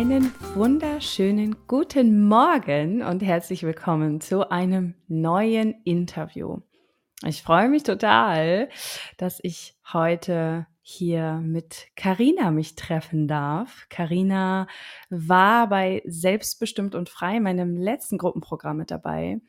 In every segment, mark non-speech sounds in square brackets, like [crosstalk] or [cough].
Einen wunderschönen guten Morgen und herzlich willkommen zu einem neuen Interview. Ich freue mich total, dass ich heute hier mit Karina mich treffen darf. Karina war bei Selbstbestimmt und Frei, meinem letzten Gruppenprogramm mit dabei.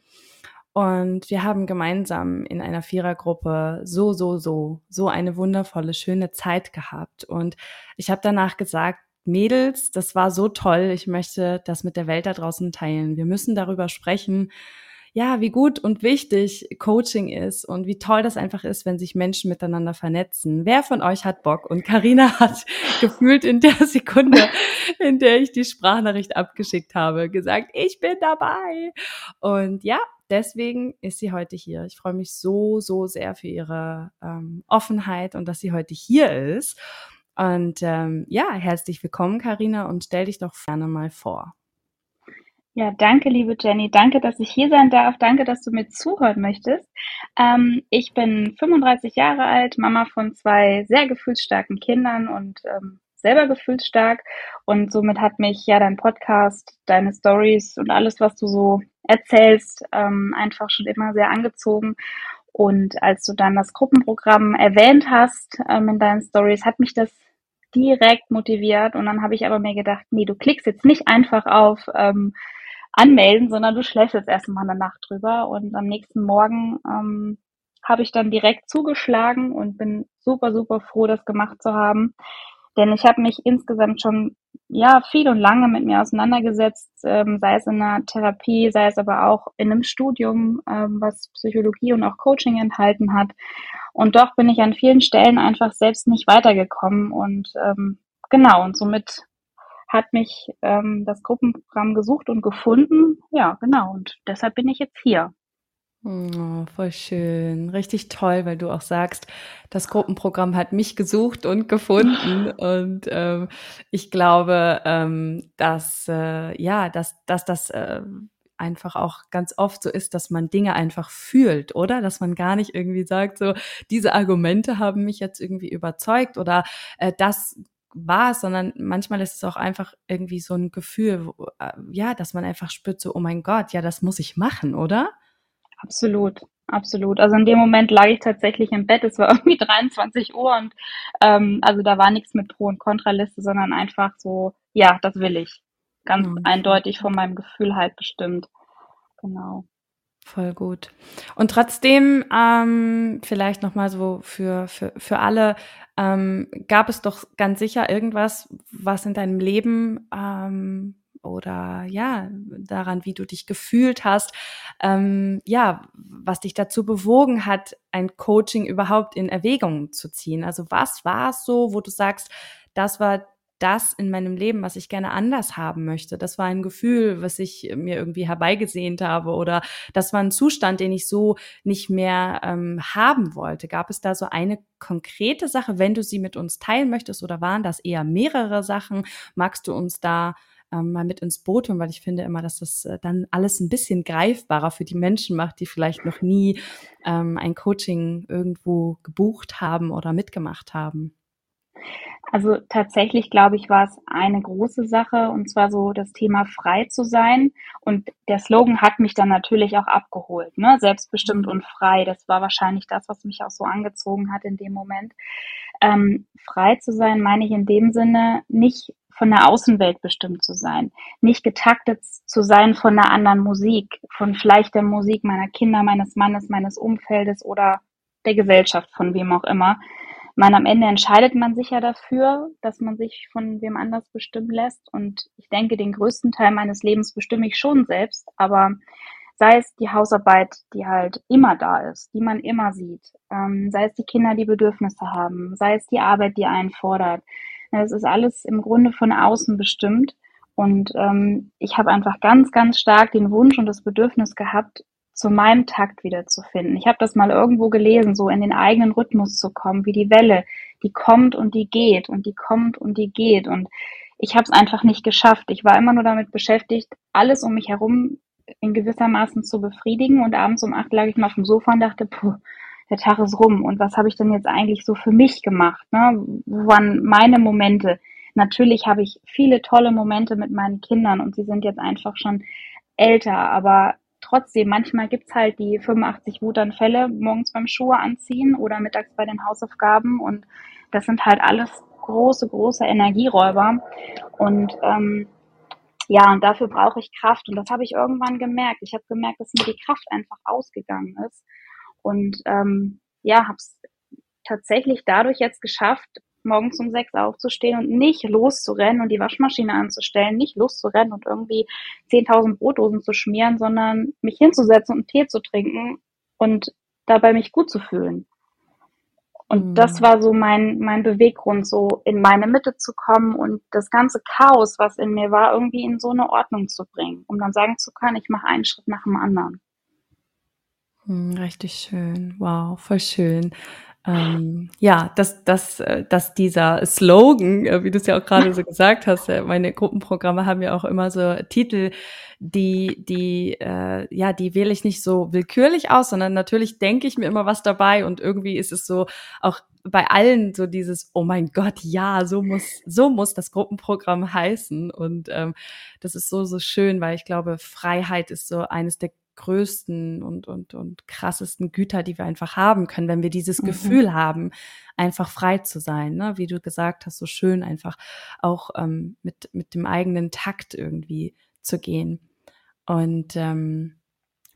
Und wir haben gemeinsam in einer Vierergruppe so, so, so, so eine wundervolle, schöne Zeit gehabt. Und ich habe danach gesagt, Mädels, das war so toll. Ich möchte das mit der Welt da draußen teilen. Wir müssen darüber sprechen, ja, wie gut und wichtig Coaching ist und wie toll das einfach ist, wenn sich Menschen miteinander vernetzen. Wer von euch hat Bock? Und Karina hat [laughs] gefühlt in der Sekunde, in der ich die Sprachnachricht abgeschickt habe, gesagt, ich bin dabei. Und ja, deswegen ist sie heute hier. Ich freue mich so, so sehr für ihre ähm, Offenheit und dass sie heute hier ist. Und ähm, ja, herzlich willkommen, Karina, und stell dich doch gerne mal vor. Ja, danke, liebe Jenny. Danke, dass ich hier sein darf. Danke, dass du mir zuhören möchtest. Ähm, ich bin 35 Jahre alt, Mama von zwei sehr gefühlsstarken Kindern und ähm, selber gefühlsstark. Und somit hat mich ja dein Podcast, deine Stories und alles, was du so erzählst, ähm, einfach schon immer sehr angezogen. Und als du dann das Gruppenprogramm erwähnt hast ähm, in deinen Stories, hat mich das direkt motiviert. Und dann habe ich aber mir gedacht, nee, du klickst jetzt nicht einfach auf ähm, anmelden, sondern du schläfst jetzt erstmal eine Nacht drüber. Und am nächsten Morgen ähm, habe ich dann direkt zugeschlagen und bin super, super froh, das gemacht zu haben. Denn ich habe mich insgesamt schon ja viel und lange mit mir auseinandergesetzt, ähm, sei es in einer Therapie, sei es aber auch in einem Studium, ähm, was Psychologie und auch Coaching enthalten hat. Und doch bin ich an vielen Stellen einfach selbst nicht weitergekommen und ähm, genau und somit hat mich ähm, das Gruppenprogramm gesucht und gefunden. Ja, genau. Und deshalb bin ich jetzt hier. Oh, voll schön. Richtig toll, weil du auch sagst, das Gruppenprogramm hat mich gesucht und gefunden. [laughs] und ähm, ich glaube, ähm, dass äh, ja, dass, dass das äh, einfach auch ganz oft so ist, dass man Dinge einfach fühlt, oder? Dass man gar nicht irgendwie sagt, so, diese Argumente haben mich jetzt irgendwie überzeugt oder äh, das war es, sondern manchmal ist es auch einfach irgendwie so ein Gefühl, wo, äh, ja, dass man einfach spürt, so, oh mein Gott, ja, das muss ich machen, oder? Absolut, absolut. Also in dem Moment lag ich tatsächlich im Bett, es war [laughs] irgendwie 23 Uhr und ähm, also da war nichts mit Pro- und Kontraliste, sondern einfach so, ja, das will ich. Ganz mhm. eindeutig von meinem Gefühl halt bestimmt. Genau. Voll gut. Und trotzdem, ähm, vielleicht nochmal so für, für, für alle, ähm, gab es doch ganz sicher irgendwas, was in deinem Leben ähm, oder ja, daran, wie du dich gefühlt hast, ähm, ja, was dich dazu bewogen hat, ein Coaching überhaupt in Erwägung zu ziehen. Also was war es so, wo du sagst, das war das in meinem Leben, was ich gerne anders haben möchte. Das war ein Gefühl, was ich mir irgendwie herbeigesehnt habe oder das war ein Zustand, den ich so nicht mehr ähm, haben wollte. Gab es da so eine konkrete Sache, wenn du sie mit uns teilen möchtest oder waren das eher mehrere Sachen? Magst du uns da ähm, mal mit ins Boot holen, weil ich finde immer, dass das äh, dann alles ein bisschen greifbarer für die Menschen macht, die vielleicht noch nie ähm, ein Coaching irgendwo gebucht haben oder mitgemacht haben. Also tatsächlich, glaube ich, war es eine große Sache und zwar so das Thema frei zu sein. Und der Slogan hat mich dann natürlich auch abgeholt, ne? Selbstbestimmt und frei. Das war wahrscheinlich das, was mich auch so angezogen hat in dem Moment. Ähm, frei zu sein, meine ich in dem Sinne, nicht von der Außenwelt bestimmt zu sein, nicht getaktet zu sein von einer anderen Musik, von vielleicht der Musik meiner Kinder, meines Mannes, meines Umfeldes oder der Gesellschaft, von wem auch immer, man am Ende entscheidet man sich ja dafür, dass man sich von wem anders bestimmen lässt. Und ich denke, den größten Teil meines Lebens bestimme ich schon selbst. Aber sei es die Hausarbeit, die halt immer da ist, die man immer sieht, ähm, sei es die Kinder, die Bedürfnisse haben, sei es die Arbeit, die einen fordert, Es ist alles im Grunde von außen bestimmt. Und ähm, ich habe einfach ganz, ganz stark den Wunsch und das Bedürfnis gehabt, zu meinem Takt wiederzufinden. Ich habe das mal irgendwo gelesen, so in den eigenen Rhythmus zu kommen, wie die Welle, die kommt und die geht und die kommt und die geht. Und ich habe es einfach nicht geschafft. Ich war immer nur damit beschäftigt, alles um mich herum in gewissermaßen zu befriedigen. Und abends um acht lag ich mal auf dem Sofa und dachte, puh, der Tag ist rum. Und was habe ich denn jetzt eigentlich so für mich gemacht? Ne? Wo waren meine Momente? Natürlich habe ich viele tolle Momente mit meinen Kindern und sie sind jetzt einfach schon älter, aber trotzdem, manchmal gibt's halt die 85 Wutanfälle morgens beim Schuhe anziehen oder mittags bei den Hausaufgaben und das sind halt alles große, große Energieräuber und ähm, ja, und dafür brauche ich Kraft und das habe ich irgendwann gemerkt. Ich habe gemerkt, dass mir die Kraft einfach ausgegangen ist und ähm, ja, habe es tatsächlich dadurch jetzt geschafft, morgens um sechs aufzustehen und nicht loszurennen und die Waschmaschine anzustellen, nicht loszurennen und irgendwie 10.000 Brotdosen zu schmieren, sondern mich hinzusetzen und Tee zu trinken und dabei mich gut zu fühlen. Und mhm. das war so mein, mein Beweggrund, so in meine Mitte zu kommen und das ganze Chaos, was in mir war, irgendwie in so eine Ordnung zu bringen, um dann sagen zu können, ich mache einen Schritt nach dem anderen. Hm, richtig schön. Wow, voll schön ähm, ja, dass, dass, äh, dass dieser Slogan, äh, wie du es ja auch gerade so [laughs] gesagt hast, äh, meine Gruppenprogramme haben ja auch immer so Titel, die, die, äh, ja, die wähle ich nicht so willkürlich aus, sondern natürlich denke ich mir immer was dabei und irgendwie ist es so auch bei allen so dieses, oh mein Gott, ja, so muss, so muss das Gruppenprogramm heißen. Und ähm, das ist so, so schön, weil ich glaube, Freiheit ist so eines der größten und, und, und krassesten Güter, die wir einfach haben können, wenn wir dieses mhm. Gefühl haben, einfach frei zu sein, ne? wie du gesagt hast, so schön einfach auch ähm, mit, mit dem eigenen Takt irgendwie zu gehen. Und ähm,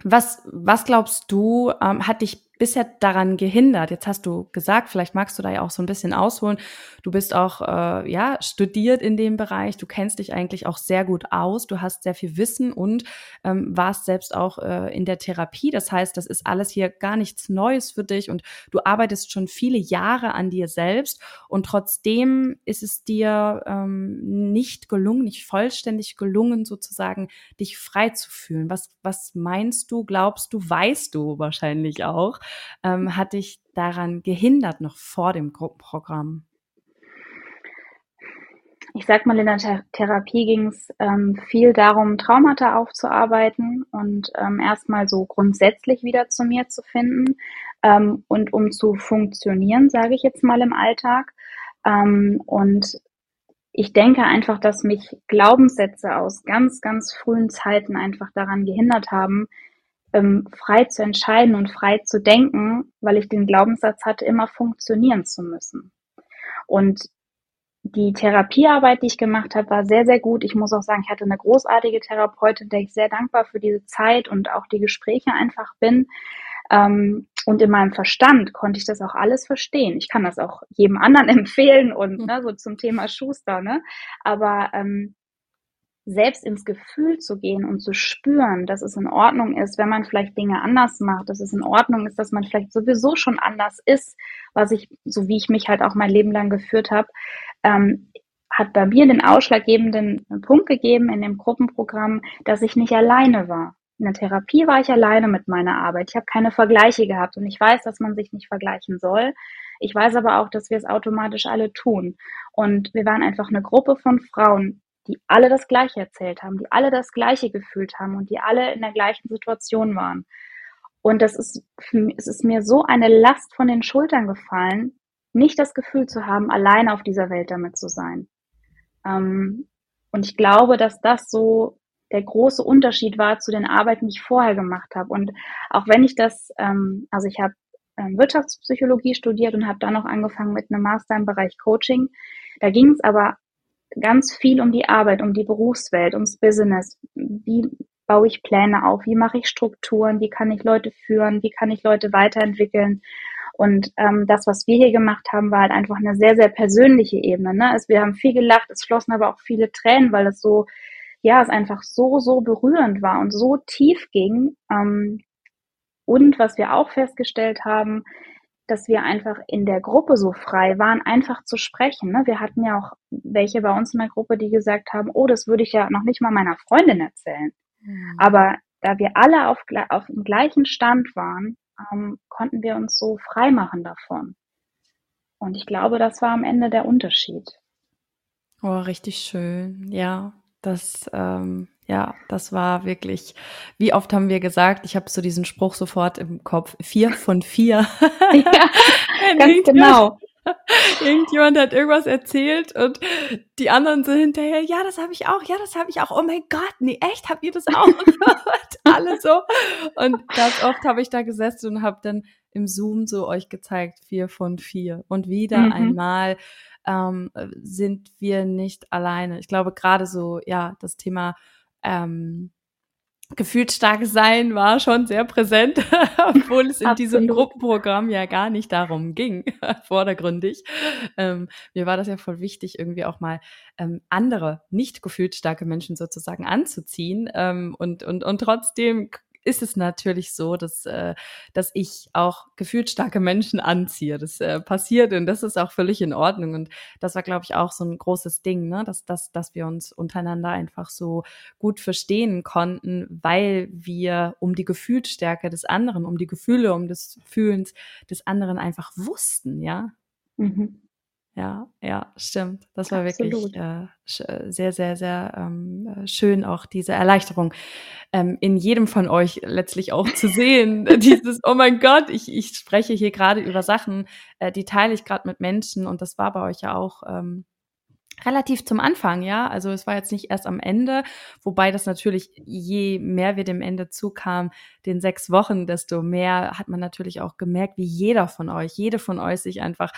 was, was glaubst du, ähm, hat dich bisher daran gehindert? Jetzt hast du gesagt, vielleicht magst du da ja auch so ein bisschen ausholen. Du bist auch äh, ja studiert in dem Bereich. Du kennst dich eigentlich auch sehr gut aus. Du hast sehr viel Wissen und ähm, warst selbst auch äh, in der Therapie. Das heißt, das ist alles hier gar nichts Neues für dich und du arbeitest schon viele Jahre an dir selbst und trotzdem ist es dir ähm, nicht gelungen, nicht vollständig gelungen, sozusagen dich frei zu fühlen. Was was meinst du? Glaubst du? Weißt du wahrscheinlich auch? Ähm, hat dich daran gehindert, noch vor dem Gruppenprogramm? Ich sag mal, in der Th Therapie ging es ähm, viel darum, Traumata aufzuarbeiten und ähm, erstmal so grundsätzlich wieder zu mir zu finden ähm, und um zu funktionieren, sage ich jetzt mal im Alltag. Ähm, und ich denke einfach, dass mich Glaubenssätze aus ganz, ganz frühen Zeiten einfach daran gehindert haben, ähm, frei zu entscheiden und frei zu denken, weil ich den Glaubenssatz hatte, immer funktionieren zu müssen. Und die Therapiearbeit, die ich gemacht habe, war sehr, sehr gut. Ich muss auch sagen, ich hatte eine großartige Therapeutin, der ich sehr dankbar für diese Zeit und auch die Gespräche einfach bin. Ähm, und in meinem Verstand konnte ich das auch alles verstehen. Ich kann das auch jedem anderen [laughs] empfehlen und hm. ne, so zum Thema Schuster. Ne? Aber ähm, selbst ins Gefühl zu gehen und zu spüren, dass es in Ordnung ist, wenn man vielleicht Dinge anders macht, dass es in Ordnung ist, dass man vielleicht sowieso schon anders ist, was ich, so wie ich mich halt auch mein Leben lang geführt habe, ähm, hat bei mir den ausschlaggebenden Punkt gegeben in dem Gruppenprogramm, dass ich nicht alleine war. In der Therapie war ich alleine mit meiner Arbeit. Ich habe keine Vergleiche gehabt und ich weiß, dass man sich nicht vergleichen soll. Ich weiß aber auch, dass wir es automatisch alle tun. Und wir waren einfach eine Gruppe von Frauen, die alle das Gleiche erzählt haben, die alle das Gleiche gefühlt haben und die alle in der gleichen Situation waren. Und das ist, es ist mir so eine Last von den Schultern gefallen, nicht das Gefühl zu haben, alleine auf dieser Welt damit zu sein. Ähm, und ich glaube, dass das so der große Unterschied war zu den Arbeiten, die ich vorher gemacht habe. Und auch wenn ich das, ähm, also ich habe ähm, Wirtschaftspsychologie studiert und habe dann noch angefangen mit einem Master im Bereich Coaching. Da ging es aber ganz viel um die Arbeit, um die Berufswelt, ums Business. Wie baue ich Pläne auf? Wie mache ich Strukturen? Wie kann ich Leute führen? Wie kann ich Leute weiterentwickeln? Und ähm, das, was wir hier gemacht haben, war halt einfach eine sehr, sehr persönliche Ebene. Ne? Also wir haben viel gelacht, es flossen aber auch viele Tränen, weil es so, ja, es einfach so, so berührend war und so tief ging. Ähm, und was wir auch festgestellt haben, dass wir einfach in der Gruppe so frei waren, einfach zu sprechen. Ne? Wir hatten ja auch welche bei uns in der Gruppe, die gesagt haben, oh, das würde ich ja noch nicht mal meiner Freundin erzählen. Mhm. Aber da wir alle auf, auf dem gleichen Stand waren, ähm, konnten wir uns so frei machen davon. Und ich glaube, das war am Ende der Unterschied. Oh, richtig schön. Ja, das, ähm, ja, das war wirklich, wie oft haben wir gesagt, ich habe so diesen Spruch sofort im Kopf, vier von vier. [laughs] ja, [laughs] ganz genau. [laughs] Irgendjemand hat irgendwas erzählt und die anderen sind hinterher, ja, das habe ich auch, ja, das habe ich auch. Oh mein Gott, nee, echt, habt ihr das auch gehört? Alle so. Und ganz oft habe ich da gesessen und habe dann im Zoom so euch gezeigt, vier von vier. Und wieder mhm. einmal ähm, sind wir nicht alleine. Ich glaube, gerade so, ja, das Thema ähm, gefühlt stark sein war schon sehr präsent, [laughs] obwohl es in Absolut. diesem Gruppenprogramm ja gar nicht darum ging, [laughs] vordergründig. Ähm, mir war das ja voll wichtig, irgendwie auch mal ähm, andere nicht gefühlt starke Menschen sozusagen anzuziehen. Ähm, und, und, und trotzdem ist es natürlich so, dass, äh, dass ich auch gefühlt starke Menschen anziehe. Das äh, passiert und das ist auch völlig in Ordnung. Und das war, glaube ich, auch so ein großes Ding, ne? dass, dass, dass wir uns untereinander einfach so gut verstehen konnten, weil wir um die Gefühlsstärke des anderen, um die Gefühle, um des Fühlens des anderen einfach wussten, ja. Mhm. Ja, ja, stimmt. Das war Absolut. wirklich äh, äh, sehr, sehr, sehr ähm, äh, schön, auch diese Erleichterung ähm, in jedem von euch letztlich auch zu sehen. [laughs] Dieses, oh mein Gott, ich, ich spreche hier gerade über Sachen, äh, die teile ich gerade mit Menschen und das war bei euch ja auch ähm, relativ zum Anfang, ja. Also es war jetzt nicht erst am Ende, wobei das natürlich, je mehr wir dem Ende zukamen, den sechs Wochen, desto mehr hat man natürlich auch gemerkt, wie jeder von euch, jede von euch sich einfach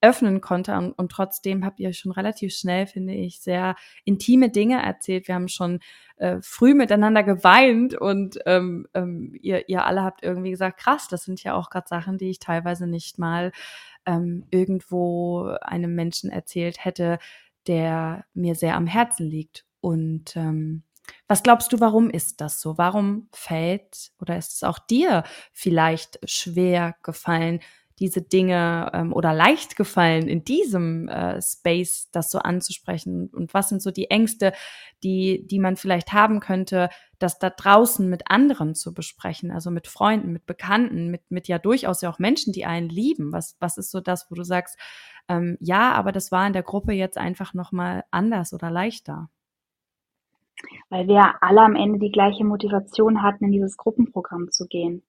öffnen konnte. Und, und trotzdem habt ihr schon relativ schnell, finde ich, sehr intime Dinge erzählt. Wir haben schon äh, früh miteinander geweint und ähm, ähm, ihr, ihr alle habt irgendwie gesagt, krass, das sind ja auch gerade Sachen, die ich teilweise nicht mal ähm, irgendwo einem Menschen erzählt hätte, der mir sehr am Herzen liegt. Und ähm, was glaubst du, warum ist das so? Warum fällt oder ist es auch dir vielleicht schwer gefallen, diese Dinge ähm, oder leicht gefallen, in diesem äh, Space das so anzusprechen? Und was sind so die Ängste, die, die man vielleicht haben könnte, das da draußen mit anderen zu besprechen, also mit Freunden, mit Bekannten, mit, mit ja durchaus ja auch Menschen, die einen lieben? Was, was ist so das, wo du sagst, ähm, ja, aber das war in der Gruppe jetzt einfach nochmal anders oder leichter? Weil wir alle am Ende die gleiche Motivation hatten, in dieses Gruppenprogramm zu gehen.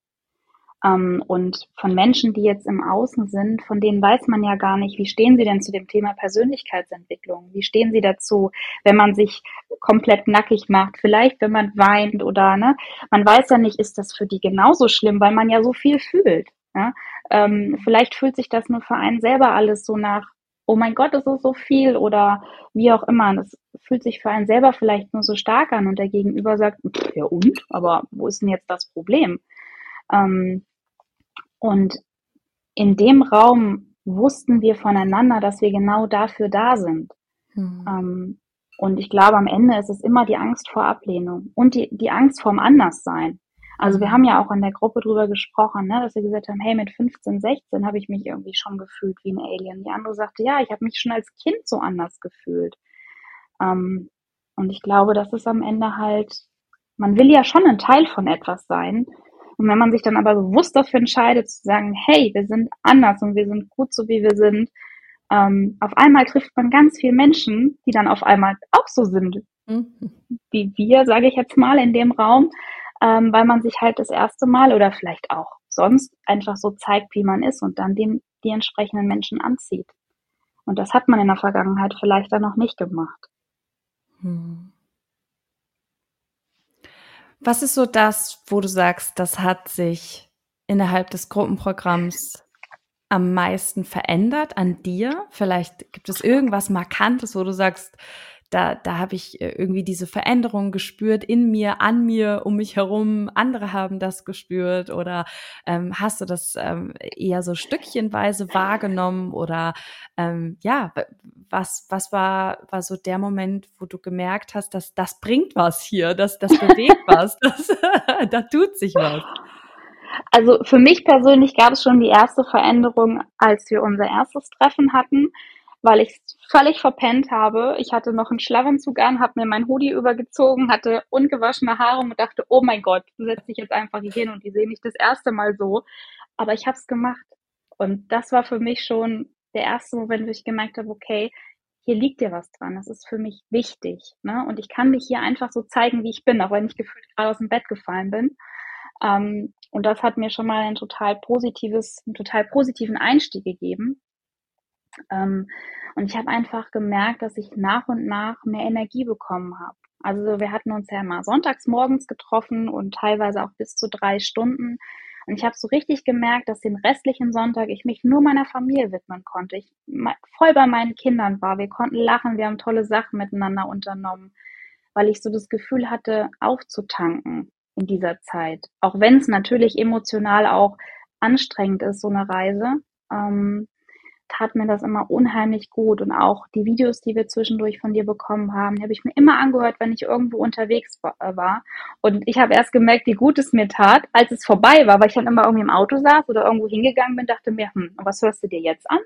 Ähm, und von Menschen, die jetzt im Außen sind, von denen weiß man ja gar nicht, wie stehen sie denn zu dem Thema Persönlichkeitsentwicklung? Wie stehen sie dazu, wenn man sich komplett nackig macht? Vielleicht, wenn man weint oder, ne? Man weiß ja nicht, ist das für die genauso schlimm, weil man ja so viel fühlt. Ja? Ähm, vielleicht fühlt sich das nur für einen selber alles so nach, oh mein Gott, es ist so viel oder wie auch immer. Das fühlt sich für einen selber vielleicht nur so stark an und der Gegenüber sagt, ja und, aber wo ist denn jetzt das Problem? Ähm, und in dem Raum wussten wir voneinander, dass wir genau dafür da sind. Mhm. Ähm, und ich glaube, am Ende ist es immer die Angst vor Ablehnung und die, die Angst vorm Anderssein. Also wir mhm. haben ja auch in der Gruppe drüber gesprochen, ne, dass wir gesagt haben, hey, mit 15, 16 habe ich mich irgendwie schon gefühlt wie ein Alien. Die andere sagte, ja, ich habe mich schon als Kind so anders gefühlt. Ähm, und ich glaube, das ist am Ende halt, man will ja schon ein Teil von etwas sein. Und wenn man sich dann aber bewusst dafür entscheidet, zu sagen, hey, wir sind anders und wir sind gut so, wie wir sind, ähm, auf einmal trifft man ganz viele Menschen, die dann auf einmal auch so sind, mhm. wie wir, sage ich jetzt mal, in dem Raum ähm, weil man sich halt das erste Mal oder vielleicht auch sonst einfach so zeigt, wie man ist und dann dem die entsprechenden Menschen anzieht. Und das hat man in der Vergangenheit vielleicht dann noch nicht gemacht. Hm. Was ist so das, wo du sagst, das hat sich innerhalb des Gruppenprogramms am meisten verändert an dir? Vielleicht gibt es irgendwas Markantes, wo du sagst, da, da habe ich äh, irgendwie diese Veränderung gespürt in mir, an mir, um mich herum. Andere haben das gespürt oder ähm, hast du das ähm, eher so stückchenweise wahrgenommen oder ähm, ja, was, was war, war so der Moment, wo du gemerkt hast, dass das bringt was hier, dass das bewegt [laughs] was, das, [laughs] da tut sich was? Also für mich persönlich gab es schon die erste Veränderung, als wir unser erstes Treffen hatten, weil ich völlig verpennt habe. Ich hatte noch einen Schlafanzug an, habe mir mein Hoodie übergezogen, hatte ungewaschene Haare und dachte, oh mein Gott, du setzt dich jetzt einfach hier hin und die sehen mich das erste Mal so. Aber ich habe es gemacht. Und das war für mich schon der erste Moment, wo ich gemerkt habe, okay, hier liegt dir was dran. Das ist für mich wichtig. Ne? Und ich kann mich hier einfach so zeigen, wie ich bin, auch wenn ich gefühlt gerade aus dem Bett gefallen bin. Ähm, und das hat mir schon mal ein total positives, einen total positiven Einstieg gegeben. Ähm, und ich habe einfach gemerkt, dass ich nach und nach mehr Energie bekommen habe. Also wir hatten uns ja mal sonntags morgens getroffen und teilweise auch bis zu drei Stunden. Und ich habe so richtig gemerkt, dass den restlichen Sonntag ich mich nur meiner Familie widmen konnte. Ich voll bei meinen Kindern war. Wir konnten lachen, wir haben tolle Sachen miteinander unternommen, weil ich so das Gefühl hatte, aufzutanken in dieser Zeit. Auch wenn es natürlich emotional auch anstrengend ist, so eine Reise. Ähm, tat mir das immer unheimlich gut. Und auch die Videos, die wir zwischendurch von dir bekommen haben, die habe ich mir immer angehört, wenn ich irgendwo unterwegs äh, war. Und ich habe erst gemerkt, wie gut es mir tat, als es vorbei war, weil ich dann immer irgendwie im Auto saß oder irgendwo hingegangen bin, dachte mir, hm, was hörst du dir jetzt an?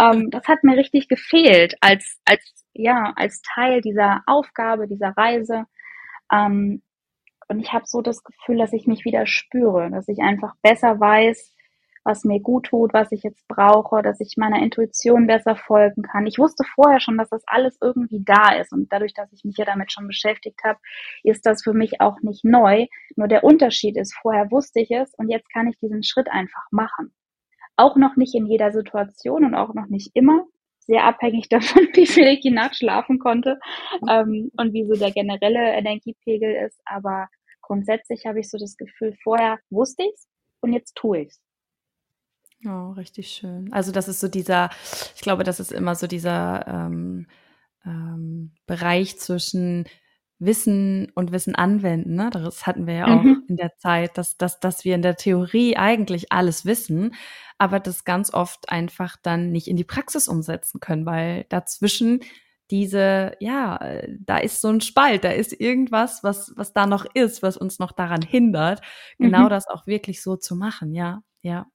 Ähm, das hat mir richtig gefehlt als, als, ja, als Teil dieser Aufgabe, dieser Reise. Ähm, und ich habe so das Gefühl, dass ich mich wieder spüre, dass ich einfach besser weiß, was mir gut tut, was ich jetzt brauche, dass ich meiner Intuition besser folgen kann. Ich wusste vorher schon, dass das alles irgendwie da ist und dadurch, dass ich mich ja damit schon beschäftigt habe, ist das für mich auch nicht neu. Nur der Unterschied ist, vorher wusste ich es und jetzt kann ich diesen Schritt einfach machen. Auch noch nicht in jeder Situation und auch noch nicht immer, sehr abhängig [laughs] davon, wie viel ich die Nacht schlafen konnte ähm, und wie so der generelle Energiepegel ist. Aber grundsätzlich habe ich so das Gefühl, vorher wusste ich es und jetzt tue ich es. Oh, richtig schön. Also das ist so dieser, ich glaube, das ist immer so dieser ähm, ähm, Bereich zwischen Wissen und Wissen anwenden. Ne? Das hatten wir ja auch mhm. in der Zeit, dass, dass, dass wir in der Theorie eigentlich alles wissen, aber das ganz oft einfach dann nicht in die Praxis umsetzen können, weil dazwischen diese, ja, da ist so ein Spalt, da ist irgendwas, was, was da noch ist, was uns noch daran hindert, genau mhm. das auch wirklich so zu machen, ja, ja.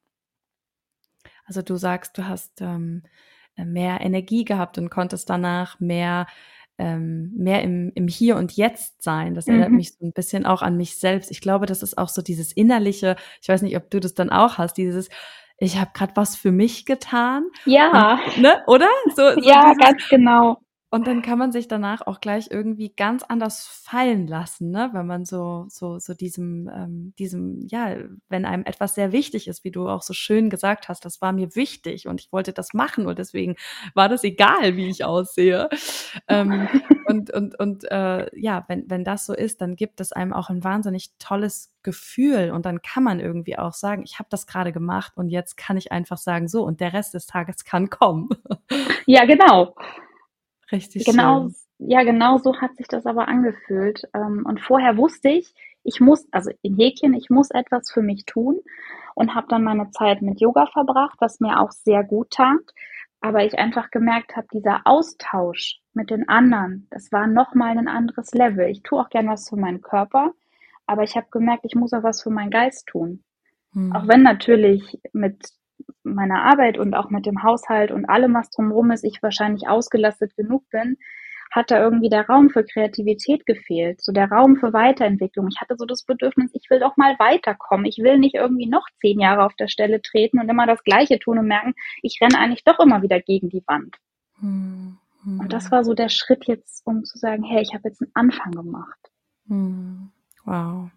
Also du sagst, du hast ähm, mehr Energie gehabt und konntest danach mehr ähm, mehr im, im Hier und Jetzt sein. Das erinnert mhm. mich so ein bisschen auch an mich selbst. Ich glaube, das ist auch so dieses innerliche, ich weiß nicht, ob du das dann auch hast, dieses, ich habe gerade was für mich getan. Ja. Und, ne, oder? So, so ja, dieses, ganz genau. Und dann kann man sich danach auch gleich irgendwie ganz anders fallen lassen, ne? wenn man so, so, so diesem, ähm, diesem, ja, wenn einem etwas sehr wichtig ist, wie du auch so schön gesagt hast, das war mir wichtig und ich wollte das machen und deswegen war das egal, wie ich aussehe. ähm, [laughs] und und, und äh, ja, wenn, wenn das so ist, dann gibt es einem auch ein wahnsinnig tolles Gefühl und dann kann man irgendwie auch sagen, ich habe das gerade gemacht und jetzt kann ich einfach sagen, so und der Rest des Tages kann kommen. ja, genau. Richtig genau, schön. Ja, genau so hat sich das aber angefühlt. Ähm, und vorher wusste ich, ich muss, also in Häkchen, ich muss etwas für mich tun und habe dann meine Zeit mit Yoga verbracht, was mir auch sehr gut tat. Aber ich einfach gemerkt habe, dieser Austausch mit den anderen, das war nochmal ein anderes Level. Ich tue auch gern was für meinen Körper, aber ich habe gemerkt, ich muss auch was für meinen Geist tun. Hm. Auch wenn natürlich mit meiner Arbeit und auch mit dem Haushalt und allem, was drumherum ist, ich wahrscheinlich ausgelastet genug bin, hat da irgendwie der Raum für Kreativität gefehlt, so der Raum für Weiterentwicklung. Ich hatte so das Bedürfnis, ich will doch mal weiterkommen. Ich will nicht irgendwie noch zehn Jahre auf der Stelle treten und immer das Gleiche tun und merken, ich renne eigentlich doch immer wieder gegen die Wand. Hm, hm. Und das war so der Schritt jetzt, um zu sagen, hey, ich habe jetzt einen Anfang gemacht. Hm. Wow.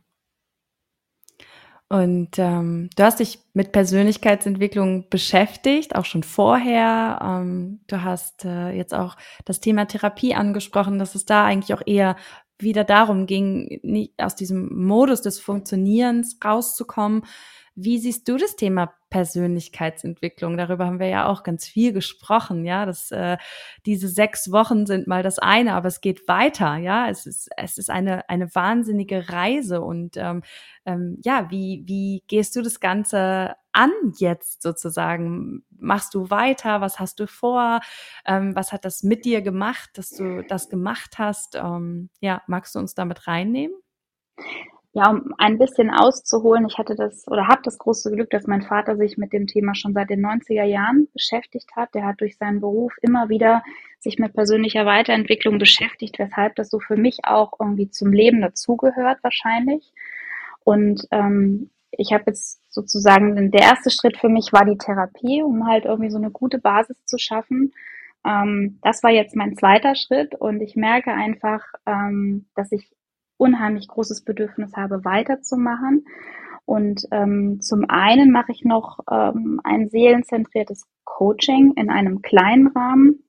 Und ähm, du hast dich mit Persönlichkeitsentwicklung beschäftigt, auch schon vorher. Ähm, du hast äh, jetzt auch das Thema Therapie angesprochen, dass es da eigentlich auch eher wieder darum ging, nicht aus diesem Modus des Funktionierens rauszukommen. Wie siehst du das Thema Persönlichkeitsentwicklung. Darüber haben wir ja auch ganz viel gesprochen, ja. dass äh, diese sechs Wochen sind mal das eine, aber es geht weiter, ja. Es ist, es ist eine, eine wahnsinnige Reise und ähm, ähm, ja, wie, wie gehst du das Ganze an jetzt sozusagen? Machst du weiter? Was hast du vor? Ähm, was hat das mit dir gemacht, dass du das gemacht hast? Ähm, ja, magst du uns damit reinnehmen? Ja, um ein bisschen auszuholen, ich hatte das oder habe das große Glück, dass mein Vater sich mit dem Thema schon seit den 90er Jahren beschäftigt hat. Der hat durch seinen Beruf immer wieder sich mit persönlicher Weiterentwicklung beschäftigt, weshalb das so für mich auch irgendwie zum Leben dazugehört wahrscheinlich. Und ähm, ich habe jetzt sozusagen, der erste Schritt für mich war die Therapie, um halt irgendwie so eine gute Basis zu schaffen. Ähm, das war jetzt mein zweiter Schritt und ich merke einfach, ähm, dass ich unheimlich großes Bedürfnis habe, weiterzumachen. Und ähm, zum einen mache ich noch ähm, ein seelenzentriertes Coaching in einem kleinen Rahmen.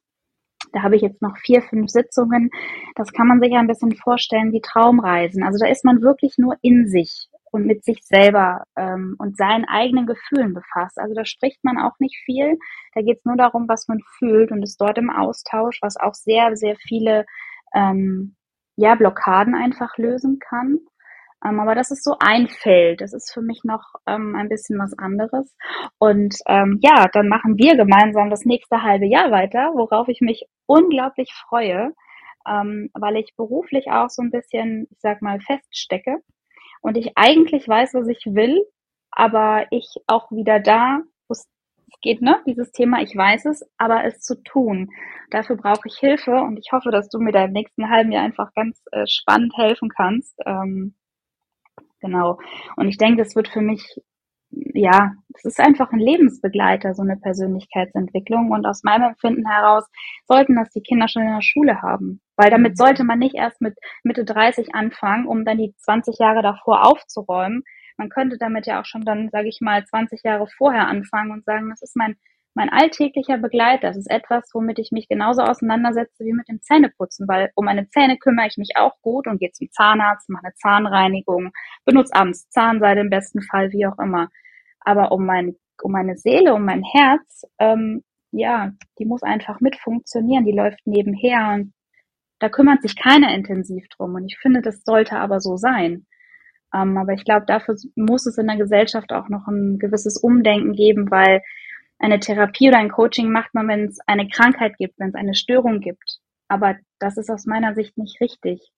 Da habe ich jetzt noch vier, fünf Sitzungen. Das kann man sich ja ein bisschen vorstellen wie Traumreisen. Also da ist man wirklich nur in sich und mit sich selber ähm, und seinen eigenen Gefühlen befasst. Also da spricht man auch nicht viel. Da geht es nur darum, was man fühlt und ist dort im Austausch, was auch sehr, sehr viele ähm, ja, Blockaden einfach lösen kann. Ähm, aber das ist so ein Feld. Das ist für mich noch ähm, ein bisschen was anderes. Und ähm, ja, dann machen wir gemeinsam das nächste halbe Jahr weiter, worauf ich mich unglaublich freue, ähm, weil ich beruflich auch so ein bisschen, ich sag mal, feststecke und ich eigentlich weiß, was ich will, aber ich auch wieder da geht, ne? Dieses Thema, ich weiß es, aber es zu tun. Dafür brauche ich Hilfe und ich hoffe, dass du mir da im nächsten halben Jahr einfach ganz äh, spannend helfen kannst. Ähm, genau. Und ich denke, es wird für mich, ja, es ist einfach ein Lebensbegleiter, so eine Persönlichkeitsentwicklung. Und aus meinem Empfinden heraus sollten das die Kinder schon in der Schule haben. Weil damit mhm. sollte man nicht erst mit Mitte 30 anfangen, um dann die 20 Jahre davor aufzuräumen, man könnte damit ja auch schon dann, sage ich mal, 20 Jahre vorher anfangen und sagen, das ist mein, mein alltäglicher Begleiter. Das ist etwas, womit ich mich genauso auseinandersetze wie mit dem Zähneputzen, weil um meine Zähne kümmere ich mich auch gut und gehe zum Zahnarzt, mache eine Zahnreinigung, benutze abends Zahnseide im besten Fall, wie auch immer. Aber um, mein, um meine Seele, um mein Herz, ähm, ja, die muss einfach mit funktionieren, die läuft nebenher und da kümmert sich keiner intensiv drum. Und ich finde, das sollte aber so sein. Ähm, aber ich glaube, dafür muss es in der Gesellschaft auch noch ein gewisses Umdenken geben, weil eine Therapie oder ein Coaching macht man, wenn es eine Krankheit gibt, wenn es eine Störung gibt. Aber das ist aus meiner Sicht nicht richtig.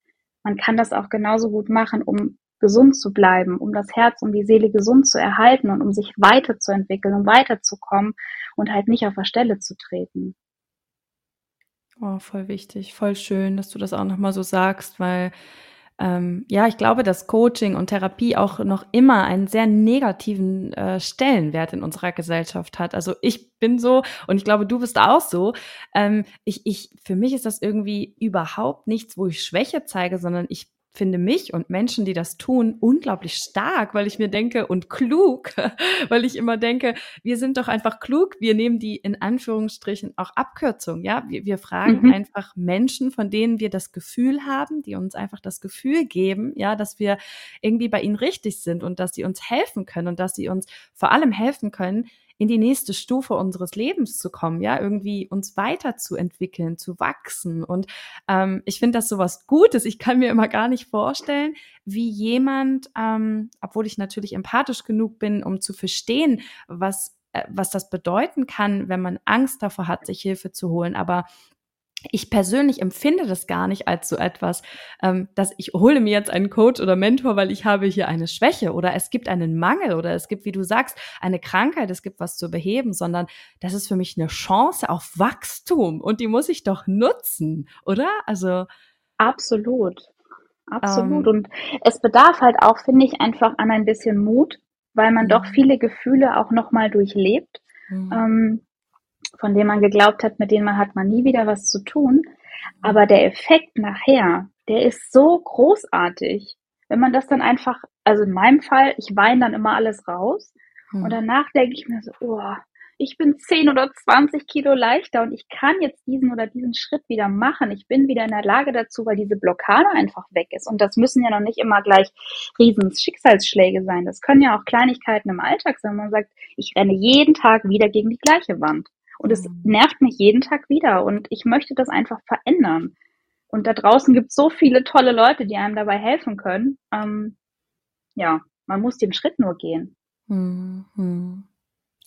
Man kann das auch genauso gut machen, um gesund zu bleiben, um das Herz, um die Seele gesund zu erhalten und um sich weiterzuentwickeln, um weiterzukommen und halt nicht auf der Stelle zu treten. Oh, voll wichtig, voll schön, dass du das auch nochmal so sagst, weil ähm, ja, ich glaube, dass Coaching und Therapie auch noch immer einen sehr negativen äh, Stellenwert in unserer Gesellschaft hat. Also ich bin so und ich glaube, du bist auch so. Ähm, ich, ich, für mich ist das irgendwie überhaupt nichts, wo ich Schwäche zeige, sondern ich finde mich und Menschen, die das tun, unglaublich stark, weil ich mir denke und klug, [laughs] weil ich immer denke, wir sind doch einfach klug, wir nehmen die in Anführungsstrichen auch Abkürzung, ja, wir, wir fragen mhm. einfach Menschen, von denen wir das Gefühl haben, die uns einfach das Gefühl geben, ja, dass wir irgendwie bei ihnen richtig sind und dass sie uns helfen können und dass sie uns vor allem helfen können, in die nächste Stufe unseres Lebens zu kommen, ja, irgendwie uns weiterzuentwickeln, zu wachsen. Und ähm, ich finde das sowas Gutes. Ich kann mir immer gar nicht vorstellen, wie jemand, ähm, obwohl ich natürlich empathisch genug bin, um zu verstehen, was äh, was das bedeuten kann, wenn man Angst davor hat, sich Hilfe zu holen. Aber ich persönlich empfinde das gar nicht als so etwas, ähm, dass ich hole mir jetzt einen Coach oder Mentor, weil ich habe hier eine Schwäche oder es gibt einen Mangel oder es gibt, wie du sagst, eine Krankheit, es gibt was zu beheben, sondern das ist für mich eine Chance auf Wachstum und die muss ich doch nutzen, oder? Also absolut, absolut. Ähm, und es bedarf halt auch, finde ich, einfach an ein bisschen Mut, weil man doch mhm. viele Gefühle auch noch mal durchlebt. Mhm. Ähm, von denen man geglaubt hat, mit denen man hat man nie wieder was zu tun. Aber der Effekt nachher, der ist so großartig. Wenn man das dann einfach, also in meinem Fall, ich weine dann immer alles raus hm. und danach denke ich mir so, oh, ich bin 10 oder 20 Kilo leichter und ich kann jetzt diesen oder diesen Schritt wieder machen. Ich bin wieder in der Lage dazu, weil diese Blockade einfach weg ist. Und das müssen ja noch nicht immer gleich riesen Schicksalsschläge sein. Das können ja auch Kleinigkeiten im Alltag sein. Man sagt, ich renne jeden Tag wieder gegen die gleiche Wand. Und es mhm. nervt mich jeden Tag wieder und ich möchte das einfach verändern. Und da draußen gibt es so viele tolle Leute, die einem dabei helfen können. Ähm, ja, man muss den Schritt nur gehen. Mhm.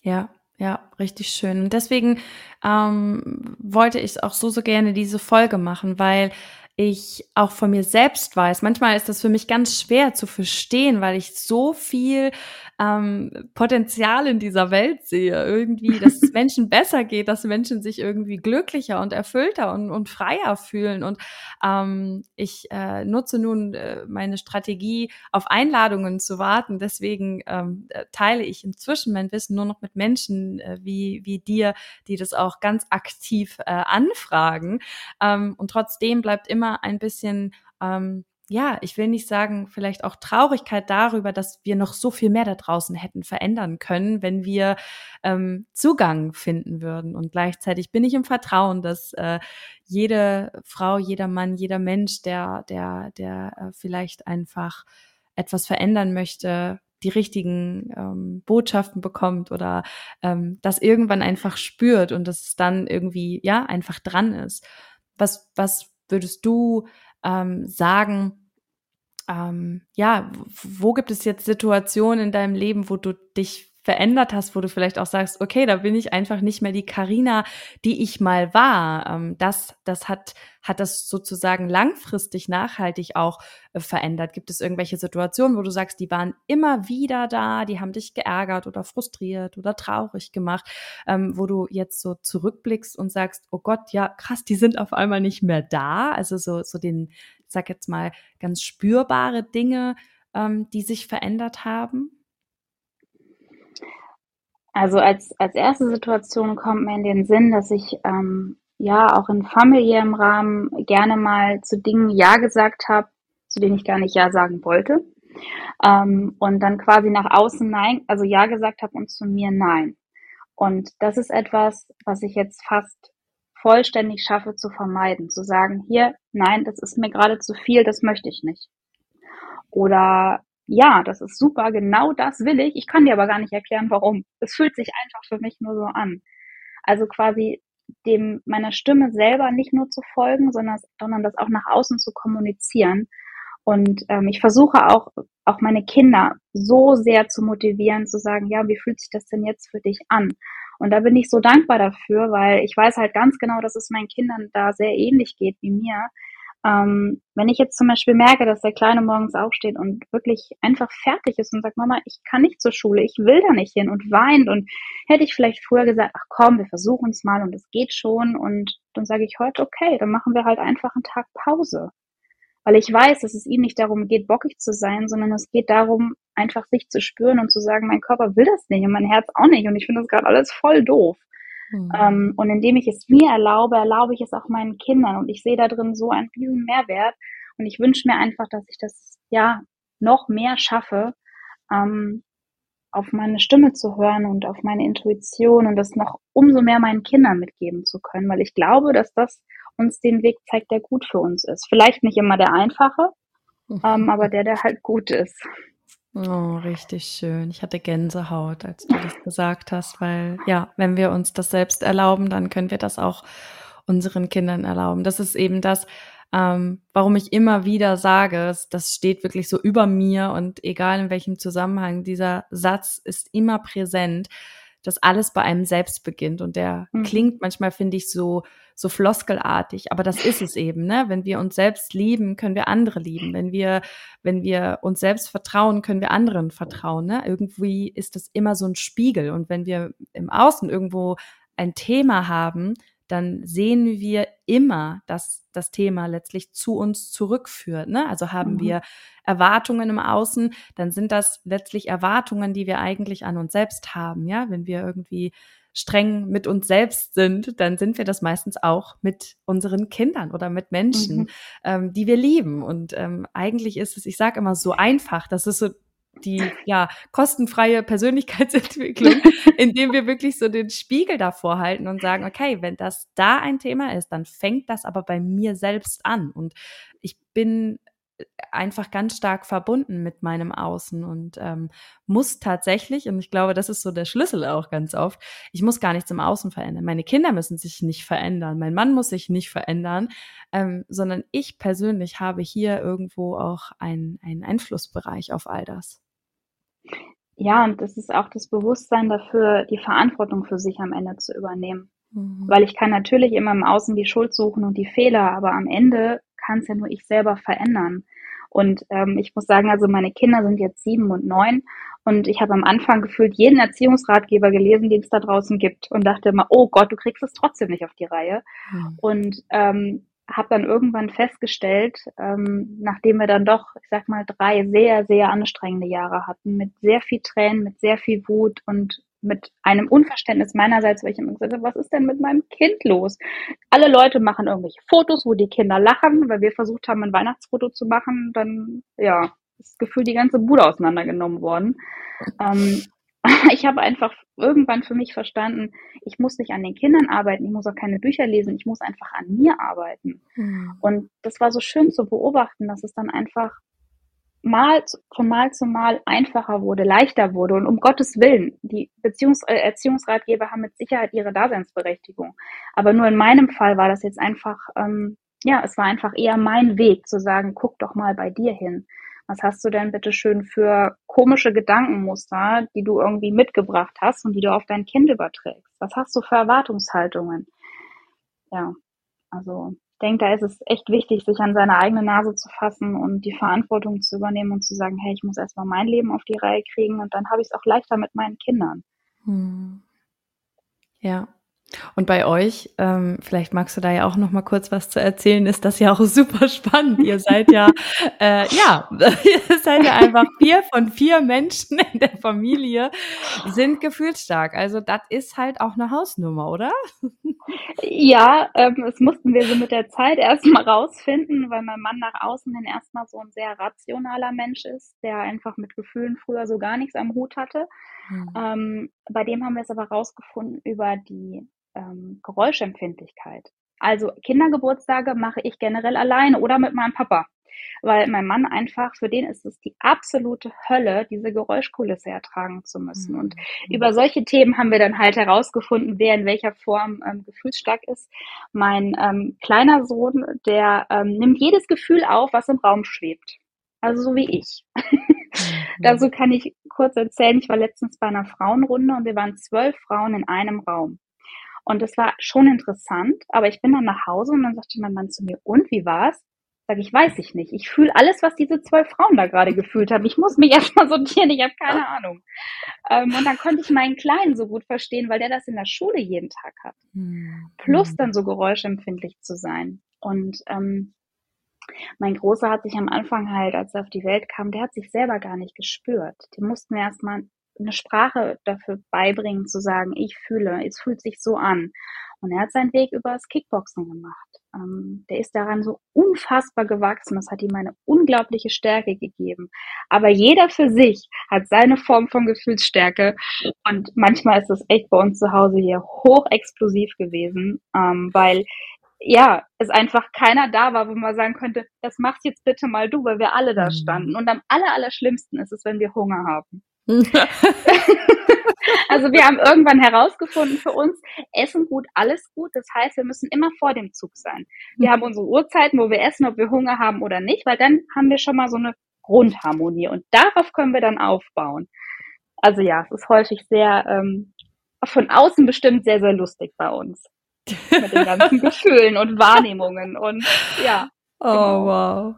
Ja, ja, richtig schön. Und deswegen ähm, wollte ich auch so, so gerne diese Folge machen, weil ich auch von mir selbst weiß. Manchmal ist das für mich ganz schwer zu verstehen, weil ich so viel ähm, Potenzial in dieser Welt sehe. Irgendwie, [laughs] dass es Menschen besser geht, dass Menschen sich irgendwie glücklicher und erfüllter und, und freier fühlen. Und ähm, ich äh, nutze nun äh, meine Strategie, auf Einladungen zu warten. Deswegen ähm, äh, teile ich inzwischen mein Wissen nur noch mit Menschen äh, wie, wie dir, die das auch ganz aktiv äh, anfragen. Ähm, und trotzdem bleibt immer ein bisschen ähm, ja, ich will nicht sagen, vielleicht auch Traurigkeit darüber, dass wir noch so viel mehr da draußen hätten verändern können, wenn wir ähm, Zugang finden würden. Und gleichzeitig bin ich im Vertrauen, dass äh, jede Frau, jeder Mann, jeder Mensch, der, der, der äh, vielleicht einfach etwas verändern möchte, die richtigen ähm, Botschaften bekommt oder ähm, das irgendwann einfach spürt und dass es dann irgendwie ja einfach dran ist. Was was würdest du ähm, sagen? ähm, ja, wo gibt es jetzt Situationen in deinem Leben, wo du dich verändert hast, wo du vielleicht auch sagst, okay, da bin ich einfach nicht mehr die Karina, die ich mal war. Ähm, das, das hat, hat das sozusagen langfristig nachhaltig auch äh, verändert. Gibt es irgendwelche Situationen, wo du sagst, die waren immer wieder da, die haben dich geärgert oder frustriert oder traurig gemacht, ähm, wo du jetzt so zurückblickst und sagst, oh Gott, ja, krass, die sind auf einmal nicht mehr da. Also so, so den, sag jetzt mal, ganz spürbare Dinge, ähm, die sich verändert haben? Also als, als erste Situation kommt mir in den Sinn, dass ich ähm, ja auch in familiärem Rahmen gerne mal zu Dingen Ja gesagt habe, zu denen ich gar nicht Ja sagen wollte. Ähm, und dann quasi nach außen Nein, also Ja gesagt habe und zu mir Nein. Und das ist etwas, was ich jetzt fast vollständig schaffe zu vermeiden. Zu sagen, hier, nein, das ist mir gerade zu viel, das möchte ich nicht. Oder ja, das ist super, genau das will ich. Ich kann dir aber gar nicht erklären, warum. Es fühlt sich einfach für mich nur so an. Also quasi dem meiner Stimme selber nicht nur zu folgen, sondern, sondern das auch nach außen zu kommunizieren. Und ähm, ich versuche auch, auch meine Kinder so sehr zu motivieren, zu sagen, ja, wie fühlt sich das denn jetzt für dich an? Und da bin ich so dankbar dafür, weil ich weiß halt ganz genau, dass es meinen Kindern da sehr ähnlich geht wie mir. Ähm, wenn ich jetzt zum Beispiel merke, dass der Kleine morgens aufsteht und wirklich einfach fertig ist und sagt, Mama, ich kann nicht zur Schule, ich will da nicht hin und weint und hätte ich vielleicht früher gesagt, ach komm, wir versuchen es mal und es geht schon und dann sage ich heute, okay, dann machen wir halt einfach einen Tag Pause. Weil ich weiß, dass es ihm nicht darum geht, bockig zu sein, sondern es geht darum, einfach sich zu spüren und zu sagen, mein Körper will das nicht und mein Herz auch nicht und ich finde das gerade alles voll doof. Mhm. Ähm, und indem ich es mir erlaube, erlaube ich es auch meinen Kindern und ich sehe da drin so einen riesen Mehrwert und ich wünsche mir einfach, dass ich das ja noch mehr schaffe, ähm, auf meine Stimme zu hören und auf meine Intuition und das noch umso mehr meinen Kindern mitgeben zu können, weil ich glaube, dass das uns den Weg zeigt, der gut für uns ist. Vielleicht nicht immer der einfache, mhm. [laughs] ähm, aber der, der halt gut ist. Oh, richtig schön. Ich hatte Gänsehaut, als du das gesagt hast, weil ja, wenn wir uns das selbst erlauben, dann können wir das auch unseren Kindern erlauben. Das ist eben das, ähm, warum ich immer wieder sage, das steht wirklich so über mir und egal in welchem Zusammenhang, dieser Satz ist immer präsent dass alles bei einem selbst beginnt. Und der mhm. klingt manchmal, finde ich, so, so floskelartig, aber das ist es eben, ne? Wenn wir uns selbst lieben, können wir andere lieben. Wenn wir, wenn wir uns selbst vertrauen, können wir anderen vertrauen, ne? Irgendwie ist das immer so ein Spiegel. Und wenn wir im Außen irgendwo ein Thema haben, dann sehen wir immer, dass das Thema letztlich zu uns zurückführt. Ne? Also haben mhm. wir Erwartungen im Außen, dann sind das letztlich Erwartungen, die wir eigentlich an uns selbst haben. Ja, wenn wir irgendwie streng mit uns selbst sind, dann sind wir das meistens auch mit unseren Kindern oder mit Menschen, mhm. ähm, die wir lieben. Und ähm, eigentlich ist es, ich sage immer so einfach, das ist so die ja kostenfreie Persönlichkeitsentwicklung, [laughs] indem wir wirklich so den Spiegel davor halten und sagen, okay, wenn das da ein Thema ist, dann fängt das aber bei mir selbst an und ich bin einfach ganz stark verbunden mit meinem Außen und ähm, muss tatsächlich, und ich glaube, das ist so der Schlüssel auch ganz oft, ich muss gar nichts im Außen verändern. Meine Kinder müssen sich nicht verändern, mein Mann muss sich nicht verändern, ähm, sondern ich persönlich habe hier irgendwo auch einen Einflussbereich auf all das. Ja, und das ist auch das Bewusstsein dafür, die Verantwortung für sich am Ende zu übernehmen. Mhm. Weil ich kann natürlich immer im Außen die Schuld suchen und die Fehler, aber am Ende kann es ja nur ich selber verändern. Und ähm, ich muss sagen, also meine Kinder sind jetzt sieben und neun und ich habe am Anfang gefühlt jeden Erziehungsratgeber gelesen, den es da draußen gibt und dachte immer, oh Gott, du kriegst es trotzdem nicht auf die Reihe. Mhm. Und ähm, habe dann irgendwann festgestellt, ähm, nachdem wir dann doch, ich sag mal, drei sehr, sehr anstrengende Jahre hatten, mit sehr viel Tränen, mit sehr viel Wut und mit einem Unverständnis meinerseits, weil ich immer gesagt habe, was ist denn mit meinem Kind los? Alle Leute machen irgendwelche Fotos, wo die Kinder lachen, weil wir versucht haben, ein Weihnachtsfoto zu machen. Dann, ja, ist das Gefühl, die ganze Bude auseinandergenommen worden. Ähm, [laughs] ich habe einfach irgendwann für mich verstanden, ich muss nicht an den Kindern arbeiten, ich muss auch keine Bücher lesen, ich muss einfach an mir arbeiten. Mhm. Und das war so schön zu beobachten, dass es dann einfach mal von Mal zu Mal einfacher wurde, leichter wurde. Und um Gottes Willen, die Beziehungs äh, Erziehungsratgeber haben mit Sicherheit ihre Daseinsberechtigung. Aber nur in meinem Fall war das jetzt einfach, ähm, ja, es war einfach eher mein Weg zu sagen, guck doch mal bei dir hin. Was hast du denn bitte schön für komische Gedankenmuster, die du irgendwie mitgebracht hast und die du auf dein Kind überträgst? Was hast du für Erwartungshaltungen? Ja, also denke, da ist es echt wichtig, sich an seine eigene Nase zu fassen und die Verantwortung zu übernehmen und zu sagen, hey, ich muss erstmal mein Leben auf die Reihe kriegen und dann habe ich es auch leichter mit meinen Kindern. Hm. Ja, und bei euch, ähm, vielleicht magst du da ja auch noch mal kurz was zu erzählen, ist das ja auch [laughs] super spannend. Ihr seid ja, äh, ja, [laughs] ihr seid ja einfach vier von vier Menschen in der Familie sind gefühlsstark. Also das ist halt auch eine Hausnummer, oder? Ja, ähm, das mussten wir so mit der Zeit erstmal rausfinden, weil mein Mann nach außen hin erstmal so ein sehr rationaler Mensch ist, der einfach mit Gefühlen früher so gar nichts am Hut hatte. Mhm. Ähm, bei dem haben wir es aber rausgefunden über die ähm, Geräuschempfindlichkeit. Also Kindergeburtstage mache ich generell alleine oder mit meinem Papa. Weil mein Mann einfach, für den ist es die absolute Hölle, diese Geräuschkulisse ertragen zu müssen. Und mhm. über solche Themen haben wir dann halt herausgefunden, wer in welcher Form ähm, gefühlsstark ist. Mein ähm, kleiner Sohn, der ähm, nimmt jedes Gefühl auf, was im Raum schwebt. Also so wie ich. [laughs] Mhm. Dazu kann ich kurz erzählen, ich war letztens bei einer Frauenrunde und wir waren zwölf Frauen in einem Raum. Und das war schon interessant, aber ich bin dann nach Hause und dann sagte mein Mann zu mir, und wie war's? Sag ich, weiß ich nicht. Ich fühle alles, was diese zwölf Frauen da gerade gefühlt haben. Ich muss mich [laughs] erstmal sortieren, ich habe keine Ahnung. Ähm, und dann konnte ich meinen Kleinen so gut verstehen, weil der das in der Schule jeden Tag hat. Hm. Plus dann so geräuschempfindlich zu sein. Und ähm, mein Großer hat sich am Anfang halt, als er auf die Welt kam, der hat sich selber gar nicht gespürt. Den mussten wir erstmal eine Sprache dafür beibringen, zu sagen, ich fühle, es fühlt sich so an. Und er hat seinen Weg über das Kickboxen gemacht. Ähm, der ist daran so unfassbar gewachsen. Das hat ihm eine unglaubliche Stärke gegeben. Aber jeder für sich hat seine Form von Gefühlsstärke. Und manchmal ist das echt bei uns zu Hause hier hochexplosiv gewesen, ähm, weil ja, es einfach keiner da war, wo man sagen könnte, das machst jetzt bitte mal du, weil wir alle da mhm. standen. Und am aller, aller schlimmsten ist es, wenn wir Hunger haben. [laughs] also wir haben irgendwann herausgefunden für uns, Essen gut, alles gut. Das heißt, wir müssen immer vor dem Zug sein. Wir mhm. haben unsere Uhrzeiten, wo wir essen, ob wir Hunger haben oder nicht, weil dann haben wir schon mal so eine Grundharmonie und darauf können wir dann aufbauen. Also ja, es ist häufig sehr ähm, von außen bestimmt sehr, sehr lustig bei uns. Mit den ganzen [laughs] Gefühlen und Wahrnehmungen und ja. Oh, genau. wow.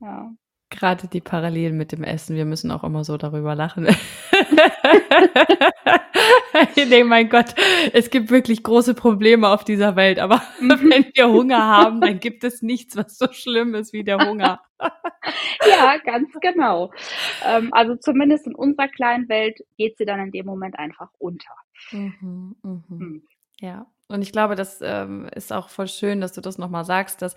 Ja. Gerade die Parallelen mit dem Essen, wir müssen auch immer so darüber lachen. [laughs] nee, mein Gott, es gibt wirklich große Probleme auf dieser Welt, aber mhm. [laughs] wenn wir Hunger haben, dann gibt es nichts, was so schlimm ist wie der Hunger. [laughs] ja, ganz genau. Ähm, also zumindest in unserer kleinen Welt geht sie dann in dem Moment einfach unter. Mhm, mh. mhm. Ja. Und ich glaube, das ähm, ist auch voll schön, dass du das nochmal sagst, dass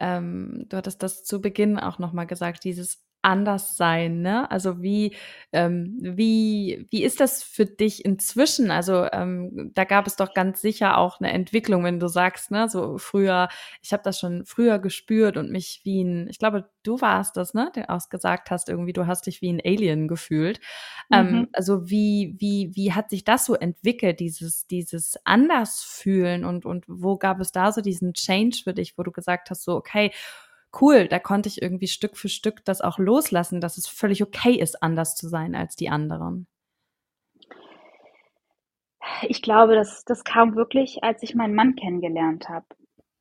ähm, du hattest das zu Beginn auch nochmal gesagt, dieses anders sein, ne? Also wie, ähm, wie, wie ist das für dich inzwischen? Also ähm, da gab es doch ganz sicher auch eine Entwicklung, wenn du sagst, ne, so früher, ich habe das schon früher gespürt und mich wie ein, ich glaube, du warst das, ne, der auch gesagt hast, irgendwie, du hast dich wie ein Alien gefühlt. Ähm, mhm. Ähm, also wie, wie, wie hat sich das so entwickelt, dieses, dieses Andersfühlen und, und wo gab es da so diesen Change für dich, wo du gesagt hast, so, okay, cool, da konnte ich irgendwie Stück für Stück das auch loslassen, dass es völlig okay ist, anders zu sein als die anderen. Ich glaube, das, das kam wirklich, als ich meinen Mann kennengelernt habe.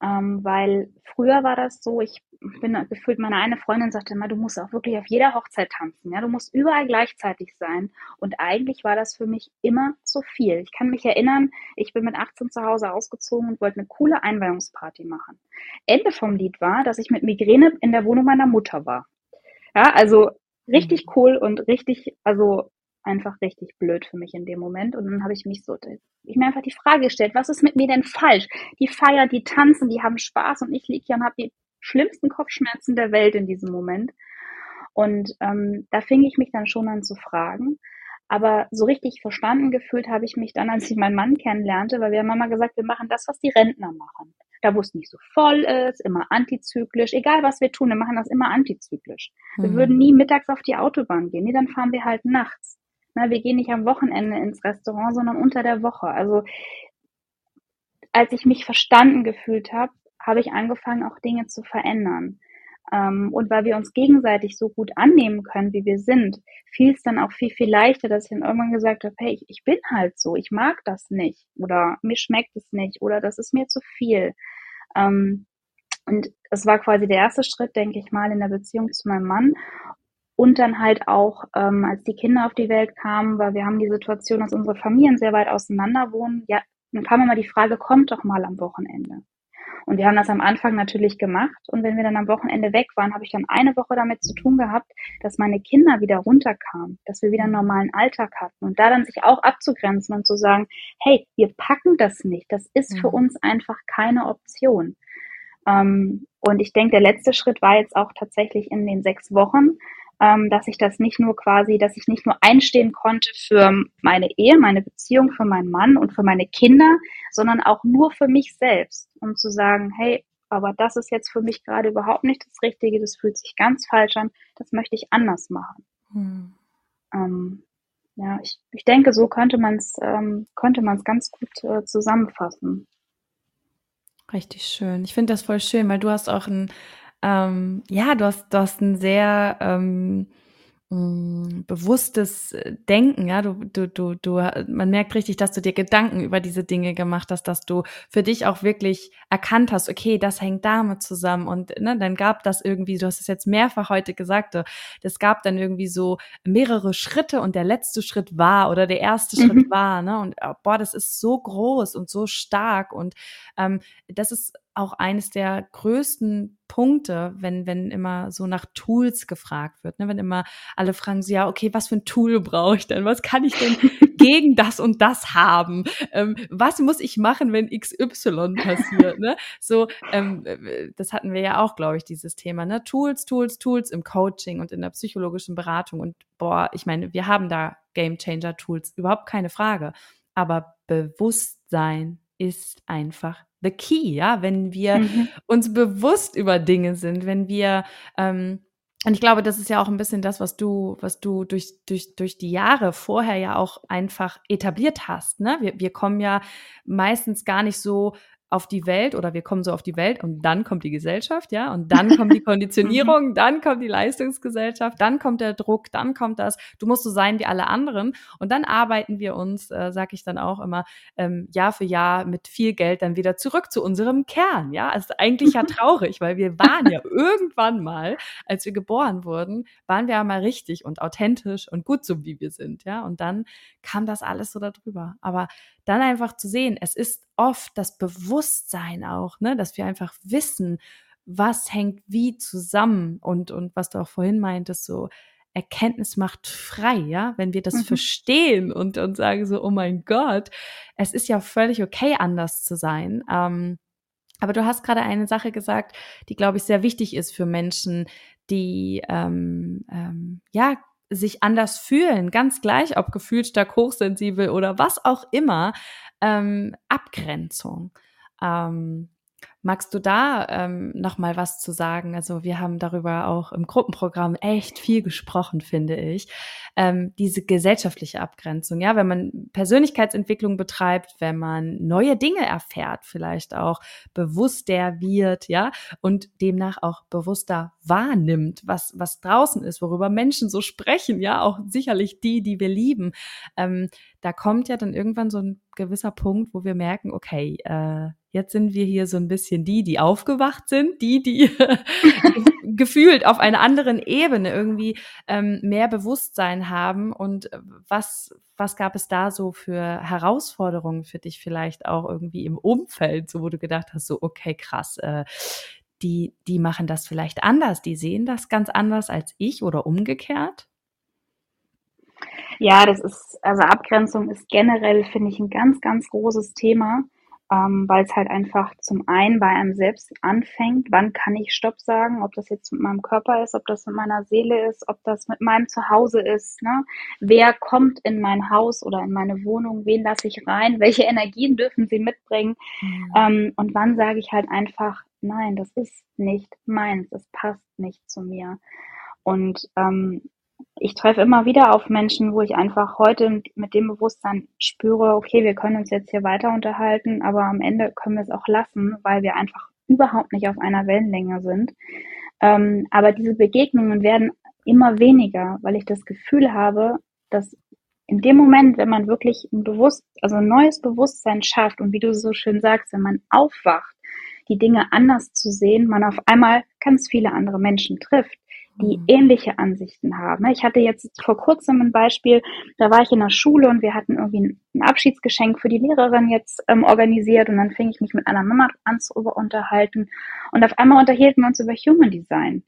Ähm, weil früher war das so, ich bin gefühlt, meine eine Freundin sagte immer, du musst auch wirklich auf jeder Hochzeit tanzen, ja, du musst überall gleichzeitig sein. Und eigentlich war das für mich immer zu viel. Ich kann mich erinnern, ich bin mit 18 zu Hause ausgezogen und wollte eine coole Einweihungsparty machen. Ende vom Lied war, dass ich mit Migräne in der Wohnung meiner Mutter war. Ja, also richtig mhm. cool und richtig, also einfach richtig blöd für mich in dem Moment. Und dann habe ich mich so, ich mir einfach die Frage gestellt, was ist mit mir denn falsch? Die feiern, die tanzen, die haben Spaß und ich liege hier und habe die schlimmsten Kopfschmerzen der Welt in diesem Moment. Und ähm, da fing ich mich dann schon an zu fragen. Aber so richtig verstanden gefühlt habe ich mich dann, als ich meinen Mann kennenlernte, weil wir haben immer gesagt, wir machen das, was die Rentner machen. Da, wo es nicht so voll ist, immer antizyklisch, egal was wir tun, wir machen das immer antizyklisch. Wir mhm. würden nie mittags auf die Autobahn gehen. Nee, dann fahren wir halt nachts. Na, wir gehen nicht am Wochenende ins Restaurant, sondern unter der Woche. Also als ich mich verstanden gefühlt habe, habe ich angefangen, auch Dinge zu verändern. Ähm, und weil wir uns gegenseitig so gut annehmen können, wie wir sind, fiel es dann auch viel, viel leichter, dass ich dann irgendwann gesagt habe, hey, ich, ich bin halt so, ich mag das nicht oder mir schmeckt es nicht oder das ist mir zu viel. Ähm, und es war quasi der erste Schritt, denke ich mal, in der Beziehung zu meinem Mann. Und dann halt auch, ähm, als die Kinder auf die Welt kamen, weil wir haben die Situation, dass unsere Familien sehr weit auseinander wohnen, ja, dann kam immer die Frage, kommt doch mal am Wochenende. Und wir haben das am Anfang natürlich gemacht. Und wenn wir dann am Wochenende weg waren, habe ich dann eine Woche damit zu tun gehabt, dass meine Kinder wieder runterkamen, dass wir wieder einen normalen Alltag hatten. Und da dann sich auch abzugrenzen und zu sagen, hey, wir packen das nicht. Das ist für mhm. uns einfach keine Option. Ähm, und ich denke, der letzte Schritt war jetzt auch tatsächlich in den sechs Wochen, ähm, dass ich das nicht nur quasi, dass ich nicht nur einstehen konnte für meine Ehe, meine Beziehung, für meinen Mann und für meine Kinder, sondern auch nur für mich selbst, um zu sagen, hey, aber das ist jetzt für mich gerade überhaupt nicht das Richtige, das fühlt sich ganz falsch an, das möchte ich anders machen. Hm. Ähm, ja, ich, ich denke, so könnte man es ähm, könnte man es ganz gut äh, zusammenfassen. Richtig schön. Ich finde das voll schön, weil du hast auch ein ähm, ja, du hast, du hast ein sehr ähm, Mm, bewusstes Denken, ja, du, du, du, du, man merkt richtig, dass du dir Gedanken über diese Dinge gemacht hast, dass du für dich auch wirklich erkannt hast, okay, das hängt damit zusammen. Und ne, dann gab das irgendwie, du hast es jetzt mehrfach heute gesagt, es gab dann irgendwie so mehrere Schritte und der letzte Schritt war oder der erste mhm. Schritt war, ne, und oh, boah, das ist so groß und so stark und ähm, das ist auch eines der größten Punkte, wenn, wenn immer so nach Tools gefragt wird, ne? wenn immer alle fragen so, ja, okay, was für ein Tool brauche ich denn? Was kann ich denn [laughs] gegen das und das haben? Ähm, was muss ich machen, wenn XY passiert? Ne? So, ähm, äh, das hatten wir ja auch, glaube ich, dieses Thema, ne? Tools, Tools, Tools im Coaching und in der psychologischen Beratung. Und boah, ich meine, wir haben da Game Changer Tools, überhaupt keine Frage. Aber Bewusstsein ist einfach the key, ja, wenn wir mhm. uns bewusst über Dinge sind, wenn wir ähm, und ich glaube, das ist ja auch ein bisschen das, was du, was du durch, durch, durch die Jahre vorher ja auch einfach etabliert hast. Ne? Wir, wir kommen ja meistens gar nicht so auf die Welt oder wir kommen so auf die Welt und dann kommt die Gesellschaft, ja, und dann kommt die [laughs] Konditionierung, dann kommt die Leistungsgesellschaft, dann kommt der Druck, dann kommt das, du musst so sein wie alle anderen. Und dann arbeiten wir uns, äh, sag ich dann auch immer, ähm, Jahr für Jahr mit viel Geld dann wieder zurück zu unserem Kern, ja, also eigentlich ja [laughs] traurig, weil wir waren ja irgendwann mal, als wir geboren wurden, waren wir ja mal richtig und authentisch und gut so, wie wir sind, ja, und dann kam das alles so darüber, aber dann einfach zu sehen, es ist oft das Bewusstsein auch, ne, dass wir einfach wissen, was hängt wie zusammen und, und was du auch vorhin meintest, so Erkenntnis macht frei, ja, wenn wir das mhm. verstehen und, und sagen so, oh mein Gott, es ist ja völlig okay, anders zu sein. Ähm, aber du hast gerade eine Sache gesagt, die, glaube ich, sehr wichtig ist für Menschen, die ähm, ähm, ja sich anders fühlen, ganz gleich, ob gefühlt stark hochsensibel oder was auch immer, ähm, Abgrenzung. Ähm, Magst du da ähm, noch mal was zu sagen? Also wir haben darüber auch im Gruppenprogramm echt viel gesprochen, finde ich. Ähm, diese gesellschaftliche Abgrenzung, ja, wenn man Persönlichkeitsentwicklung betreibt, wenn man neue Dinge erfährt, vielleicht auch bewusster wird, ja, und demnach auch bewusster wahrnimmt, was was draußen ist, worüber Menschen so sprechen, ja, auch sicherlich die, die wir lieben. Ähm, da kommt ja dann irgendwann so ein gewisser Punkt, wo wir merken, okay, äh, jetzt sind wir hier so ein bisschen bisschen die, die aufgewacht sind, die, die [laughs] gefühlt auf einer anderen Ebene irgendwie ähm, mehr Bewusstsein haben. Und was, was gab es da so für Herausforderungen für dich vielleicht auch irgendwie im Umfeld, so wo du gedacht hast, so, okay, krass, äh, die, die machen das vielleicht anders, die sehen das ganz anders als ich oder umgekehrt? Ja, das ist, also Abgrenzung ist generell, finde ich, ein ganz, ganz großes Thema, ähm, weil es halt einfach zum einen bei einem selbst anfängt, wann kann ich Stopp sagen, ob das jetzt mit meinem Körper ist, ob das mit meiner Seele ist, ob das mit meinem Zuhause ist, ne? Wer kommt in mein Haus oder in meine Wohnung, wen lasse ich rein, welche Energien dürfen sie mitbringen mhm. ähm, und wann sage ich halt einfach, nein, das ist nicht meins, es passt nicht zu mir. Und ähm, ich treffe immer wieder auf Menschen, wo ich einfach heute mit dem Bewusstsein spüre, okay, wir können uns jetzt hier weiter unterhalten, aber am Ende können wir es auch lassen, weil wir einfach überhaupt nicht auf einer Wellenlänge sind. Ähm, aber diese Begegnungen werden immer weniger, weil ich das Gefühl habe, dass in dem Moment, wenn man wirklich ein bewusst, also ein neues Bewusstsein schafft und wie du so schön sagst, wenn man aufwacht, die Dinge anders zu sehen, man auf einmal ganz viele andere Menschen trifft, die mhm. ähnliche Ansichten haben. Ich hatte jetzt vor kurzem ein Beispiel, da war ich in der Schule und wir hatten irgendwie ein Abschiedsgeschenk für die Lehrerin jetzt ähm, organisiert und dann fing ich mich mit einer Mama an zu unterhalten und auf einmal unterhielten wir uns über Human Design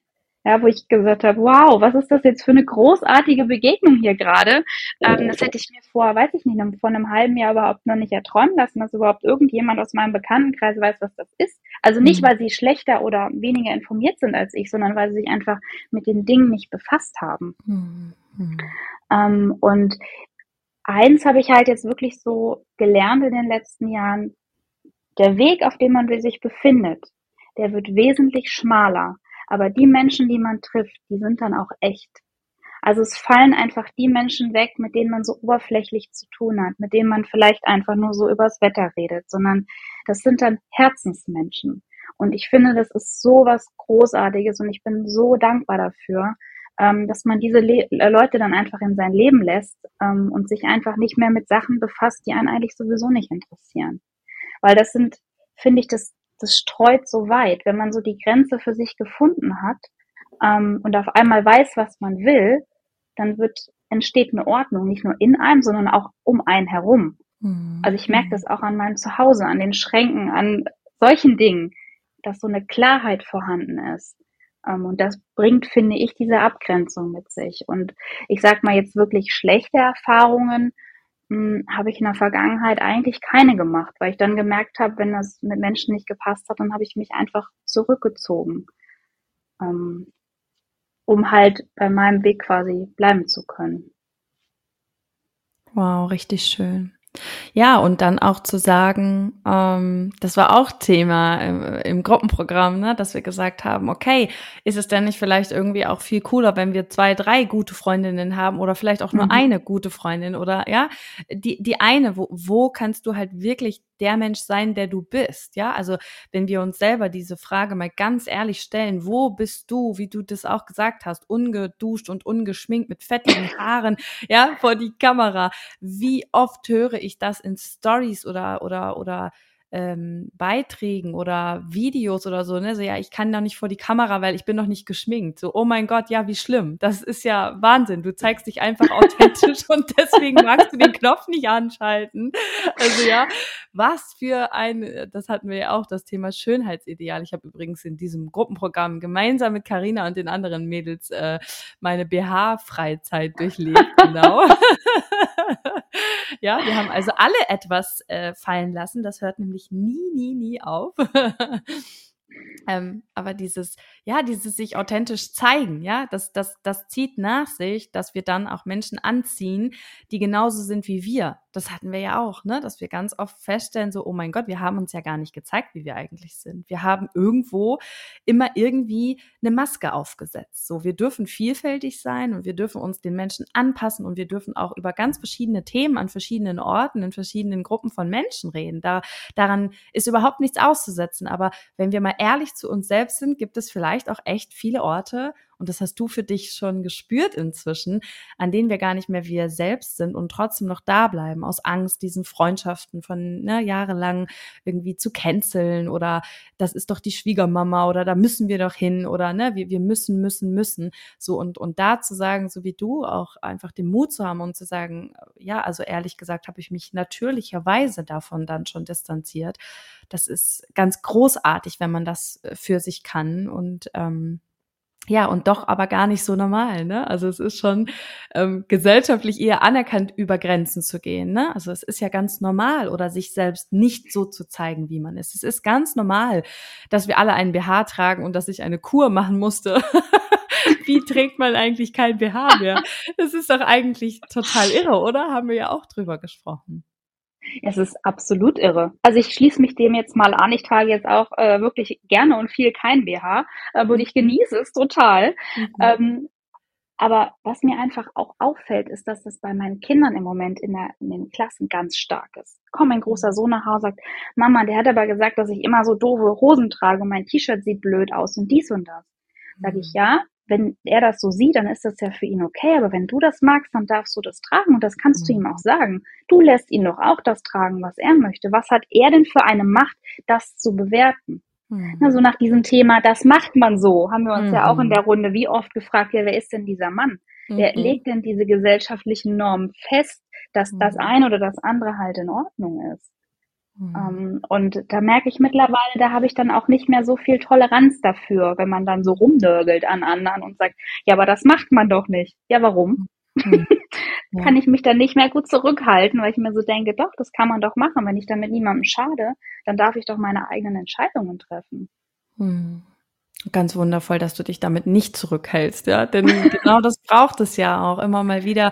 ja, wo ich gesagt habe, wow, was ist das jetzt für eine großartige Begegnung hier gerade? Ähm, das hätte ich mir vor, weiß ich nicht, vor einem halben Jahr überhaupt noch nicht erträumen lassen, dass überhaupt irgendjemand aus meinem Bekanntenkreis weiß, was das ist. Also nicht, mhm. weil sie schlechter oder weniger informiert sind als ich, sondern weil sie sich einfach mit den Dingen nicht befasst haben. Mhm. Ähm, und eins habe ich halt jetzt wirklich so gelernt in den letzten Jahren, der Weg, auf dem man sich befindet, der wird wesentlich schmaler aber die Menschen, die man trifft, die sind dann auch echt. Also es fallen einfach die Menschen weg, mit denen man so oberflächlich zu tun hat, mit denen man vielleicht einfach nur so übers Wetter redet, sondern das sind dann Herzensmenschen. Und ich finde, das ist so was Großartiges und ich bin so dankbar dafür, ähm, dass man diese Le Leute dann einfach in sein Leben lässt ähm, und sich einfach nicht mehr mit Sachen befasst, die einen eigentlich sowieso nicht interessieren. Weil das sind, finde ich, das das streut so weit, wenn man so die Grenze für sich gefunden hat ähm, und auf einmal weiß, was man will, dann wird entsteht eine Ordnung, nicht nur in einem, sondern auch um einen herum. Mhm. Also ich merke das auch an meinem Zuhause, an den Schränken, an solchen Dingen, dass so eine Klarheit vorhanden ist. Ähm, und das bringt, finde ich, diese Abgrenzung mit sich. Und ich sag mal jetzt wirklich schlechte Erfahrungen habe ich in der Vergangenheit eigentlich keine gemacht, weil ich dann gemerkt habe, wenn das mit Menschen nicht gepasst hat, dann habe ich mich einfach zurückgezogen, ähm, um halt bei meinem Weg quasi bleiben zu können. Wow, richtig schön. Ja, und dann auch zu sagen, ähm, das war auch Thema im, im Gruppenprogramm, ne, dass wir gesagt haben, okay, ist es denn nicht vielleicht irgendwie auch viel cooler, wenn wir zwei, drei gute Freundinnen haben oder vielleicht auch nur mhm. eine gute Freundin oder ja, die, die eine, wo, wo kannst du halt wirklich der Mensch sein, der du bist. Ja, also wenn wir uns selber diese Frage mal ganz ehrlich stellen, wo bist du, wie du das auch gesagt hast, ungeduscht und ungeschminkt mit fettigen [laughs] Haaren, ja, vor die Kamera. Wie oft höre ich das in Stories oder, oder, oder ähm, Beiträgen oder Videos oder so, ne, so ja, ich kann da nicht vor die Kamera, weil ich bin noch nicht geschminkt. So, oh mein Gott, ja, wie schlimm. Das ist ja Wahnsinn. Du zeigst dich einfach authentisch [laughs] und deswegen magst du den Knopf nicht anschalten. Also ja, was für ein, das hatten wir ja auch, das Thema Schönheitsideal. Ich habe übrigens in diesem Gruppenprogramm gemeinsam mit Karina und den anderen Mädels äh, meine BH-Freizeit durchlebt, genau. [laughs] ja, wir haben also alle etwas äh, fallen lassen. Das hört nämlich nie, nie, nie auf. [laughs] ähm, aber dieses, ja, dieses sich authentisch zeigen, ja, das, das, das zieht nach sich, dass wir dann auch Menschen anziehen, die genauso sind wie wir. Das hatten wir ja auch, ne, dass wir ganz oft feststellen, so, oh mein Gott, wir haben uns ja gar nicht gezeigt, wie wir eigentlich sind. Wir haben irgendwo immer irgendwie eine Maske aufgesetzt. So, wir dürfen vielfältig sein und wir dürfen uns den Menschen anpassen und wir dürfen auch über ganz verschiedene Themen an verschiedenen Orten, in verschiedenen Gruppen von Menschen reden. Da, daran ist überhaupt nichts auszusetzen. Aber wenn wir mal ehrlich zu uns selbst sind, gibt es vielleicht auch echt viele Orte und das hast du für dich schon gespürt inzwischen, an denen wir gar nicht mehr wir selbst sind und trotzdem noch da bleiben, aus Angst, diesen Freundschaften von ne, jahrelang irgendwie zu canceln oder das ist doch die Schwiegermama oder da müssen wir doch hin oder ne, wir, wir müssen, müssen, müssen. So und, und da zu sagen, so wie du, auch einfach den Mut zu haben und zu sagen, ja, also ehrlich gesagt habe ich mich natürlicherweise davon dann schon distanziert. Das ist ganz großartig, wenn man das äh, für sich kann und ähm, ja, und doch aber gar nicht so normal, ne? Also es ist schon ähm, gesellschaftlich eher anerkannt, über Grenzen zu gehen, ne? Also es ist ja ganz normal oder sich selbst nicht so zu zeigen, wie man ist. Es ist ganz normal, dass wir alle einen BH tragen und dass ich eine Kur machen musste. [laughs] wie trägt man eigentlich kein BH mehr? Das ist doch eigentlich total irre, oder? Haben wir ja auch drüber gesprochen. Es ist absolut irre. Also ich schließe mich dem jetzt mal an. Ich trage jetzt auch äh, wirklich gerne und viel kein BH, äh, und ich genieße es total. Mhm. Ähm, aber was mir einfach auch auffällt, ist, dass das bei meinen Kindern im Moment in, der, in den Klassen ganz stark ist. Komm, mein großer Sohn nach Hause sagt, Mama, der hat aber gesagt, dass ich immer so doofe Hosen trage und mein T-Shirt sieht blöd aus und dies und das. Sag ich, mhm. ja, wenn er das so sieht, dann ist das ja für ihn okay. Aber wenn du das magst, dann darfst du das tragen und das kannst mhm. du ihm auch sagen. Du lässt ihn doch auch das tragen, was er möchte. Was hat er denn für eine Macht, das zu bewerten? Mhm. Also nach diesem Thema, das macht man so, haben wir uns mhm. ja auch in mhm. der Runde wie oft gefragt, ja, wer ist denn dieser Mann? Wer mhm. legt denn diese gesellschaftlichen Normen fest, dass das mhm. eine oder das andere halt in Ordnung ist? Mhm. Ähm, und da merke ich mittlerweile, da habe ich dann auch nicht mehr so viel Toleranz dafür, wenn man dann so rumnörgelt an anderen und sagt, ja, aber das macht man doch nicht. Ja, warum? Mhm. [laughs] Ja. kann ich mich dann nicht mehr gut zurückhalten, weil ich mir so denke, doch, das kann man doch machen. Wenn ich damit niemandem schade, dann darf ich doch meine eigenen Entscheidungen treffen. Mhm. Ganz wundervoll, dass du dich damit nicht zurückhältst, ja, denn genau das braucht es ja auch immer mal wieder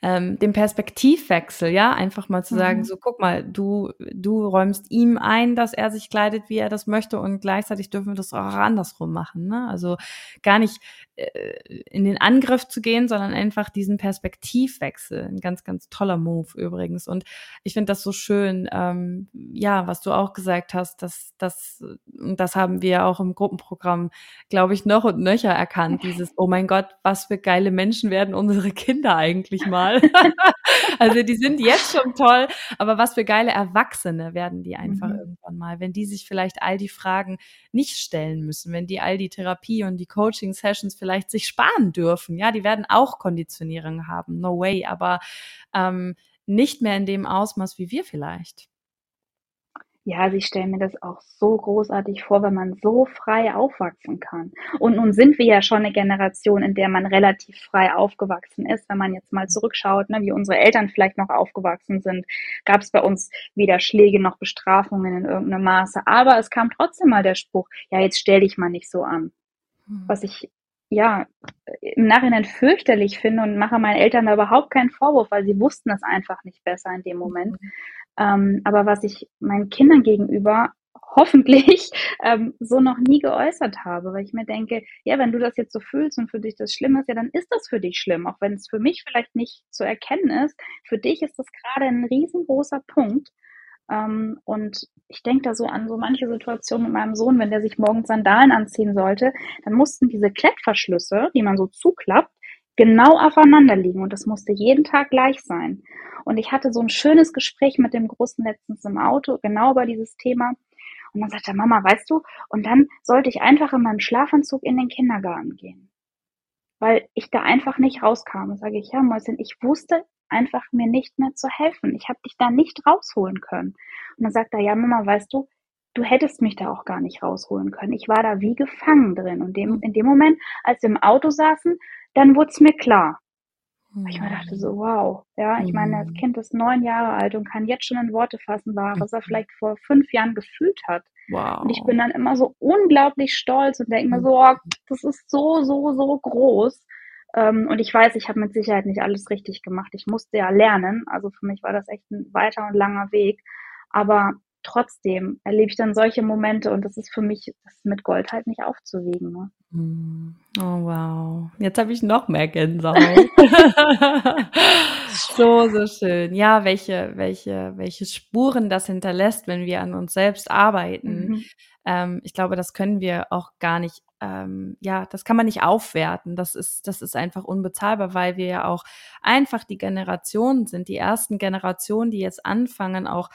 ähm, den Perspektivwechsel, ja, einfach mal zu sagen, mhm. so guck mal, du du räumst ihm ein, dass er sich kleidet, wie er das möchte und gleichzeitig dürfen wir das auch andersrum machen, ne? Also gar nicht äh, in den Angriff zu gehen, sondern einfach diesen Perspektivwechsel, ein ganz ganz toller Move übrigens und ich finde das so schön, ähm, ja, was du auch gesagt hast, dass das das haben wir auch im Gruppenprogramm glaube ich, noch und nöcher erkannt. Dieses, oh mein Gott, was für geile Menschen werden unsere Kinder eigentlich mal. [laughs] also die sind jetzt schon toll, aber was für geile Erwachsene werden die einfach mhm. irgendwann mal, wenn die sich vielleicht all die Fragen nicht stellen müssen, wenn die all die Therapie und die Coaching-Sessions vielleicht sich sparen dürfen. Ja, die werden auch Konditionierung haben, no way, aber ähm, nicht mehr in dem Ausmaß wie wir vielleicht. Ja, also ich stelle mir das auch so großartig vor, wenn man so frei aufwachsen kann. Und nun sind wir ja schon eine Generation, in der man relativ frei aufgewachsen ist. Wenn man jetzt mal zurückschaut, ne, wie unsere Eltern vielleicht noch aufgewachsen sind, gab es bei uns weder Schläge noch Bestrafungen in irgendeinem Maße. Aber es kam trotzdem mal der Spruch, ja, jetzt stell dich mal nicht so an. Hm. Was ich ja im Nachhinein fürchterlich finde und mache meinen Eltern da überhaupt keinen Vorwurf, weil sie wussten es einfach nicht besser in dem Moment. Mhm. Ähm, aber was ich meinen Kindern gegenüber [laughs] hoffentlich ähm, so noch nie geäußert habe, weil ich mir denke, ja, wenn du das jetzt so fühlst und für dich das schlimm ist, ja, dann ist das für dich schlimm, auch wenn es für mich vielleicht nicht zu erkennen ist. Für dich ist das gerade ein riesengroßer Punkt. Ähm, und ich denke da so an so manche Situationen mit meinem Sohn, wenn der sich morgens Sandalen anziehen sollte, dann mussten diese Klettverschlüsse, die man so zuklappt, genau aufeinander liegen und das musste jeden Tag gleich sein. Und ich hatte so ein schönes Gespräch mit dem Großen letztens im Auto, genau über dieses Thema. Und dann sagte er, Mama, weißt du, und dann sollte ich einfach in meinem Schlafanzug in den Kindergarten gehen. Weil ich da einfach nicht rauskam. Und sage ich, ja, Mäuschen, ich wusste einfach mir nicht mehr zu helfen. Ich habe dich da nicht rausholen können. Und dann sagt er, ja, Mama, weißt du, du hättest mich da auch gar nicht rausholen können. Ich war da wie gefangen drin. Und dem, in dem Moment, als wir im Auto saßen, dann wurde es mir klar. Mhm. Ich mir dachte so, wow, ja, ich meine, das. Kind ist neun Jahre alt und kann jetzt schon in Worte fassen, was er mhm. vielleicht vor fünf Jahren gefühlt hat. Wow. Und ich bin dann immer so unglaublich stolz und denke mir so, oh, das ist so, so, so groß. Ähm, und ich weiß, ich habe mit Sicherheit nicht alles richtig gemacht. Ich musste ja lernen. Also für mich war das echt ein weiter und langer Weg. Aber trotzdem erlebe ich dann solche Momente und das ist für mich das mit Gold halt nicht aufzuwiegen. Ne? Hm. Oh wow, jetzt habe ich noch mehr Gänsehaut. [laughs] [laughs] so, so schön. Ja, welche, welche, welche Spuren das hinterlässt, wenn wir an uns selbst arbeiten. Mhm. Ähm, ich glaube, das können wir auch gar nicht ähm, ja, das kann man nicht aufwerten. Das ist, das ist einfach unbezahlbar, weil wir ja auch einfach die Generationen sind, die ersten Generationen, die jetzt anfangen, auch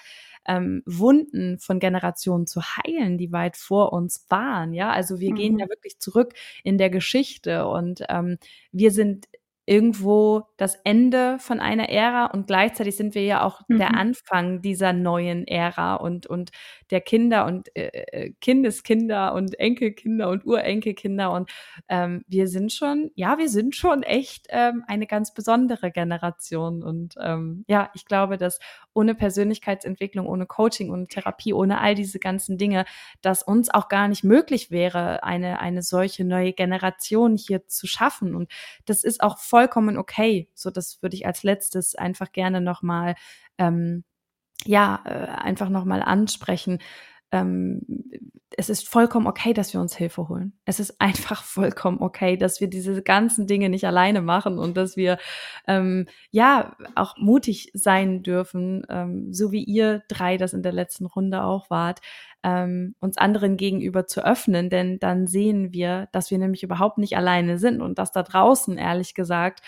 ähm, Wunden von Generationen zu heilen, die weit vor uns waren. Ja, also wir mhm. gehen ja wirklich zurück in der Geschichte und ähm, wir sind irgendwo das Ende von einer Ära und gleichzeitig sind wir ja auch mhm. der Anfang dieser neuen Ära und, und der Kinder und äh, äh, Kindeskinder und Enkelkinder und Urenkelkinder und ähm, wir sind schon, ja, wir sind schon echt ähm, eine ganz besondere Generation und ähm, ja, ich glaube, dass ohne Persönlichkeitsentwicklung, ohne Coaching, ohne Therapie, ohne all diese ganzen Dinge, dass uns auch gar nicht möglich wäre, eine, eine solche neue Generation hier zu schaffen und das ist auch voll vollkommen okay. So, das würde ich als letztes einfach gerne nochmal, ähm, ja, äh, einfach nochmal ansprechen. Ähm, es ist vollkommen okay, dass wir uns Hilfe holen. Es ist einfach [laughs] vollkommen okay, dass wir diese ganzen Dinge nicht alleine machen und dass wir ähm, ja auch mutig sein dürfen, ähm, so wie ihr drei das in der letzten Runde auch wart, ähm, uns anderen gegenüber zu öffnen, denn dann sehen wir, dass wir nämlich überhaupt nicht alleine sind und dass da draußen, ehrlich gesagt,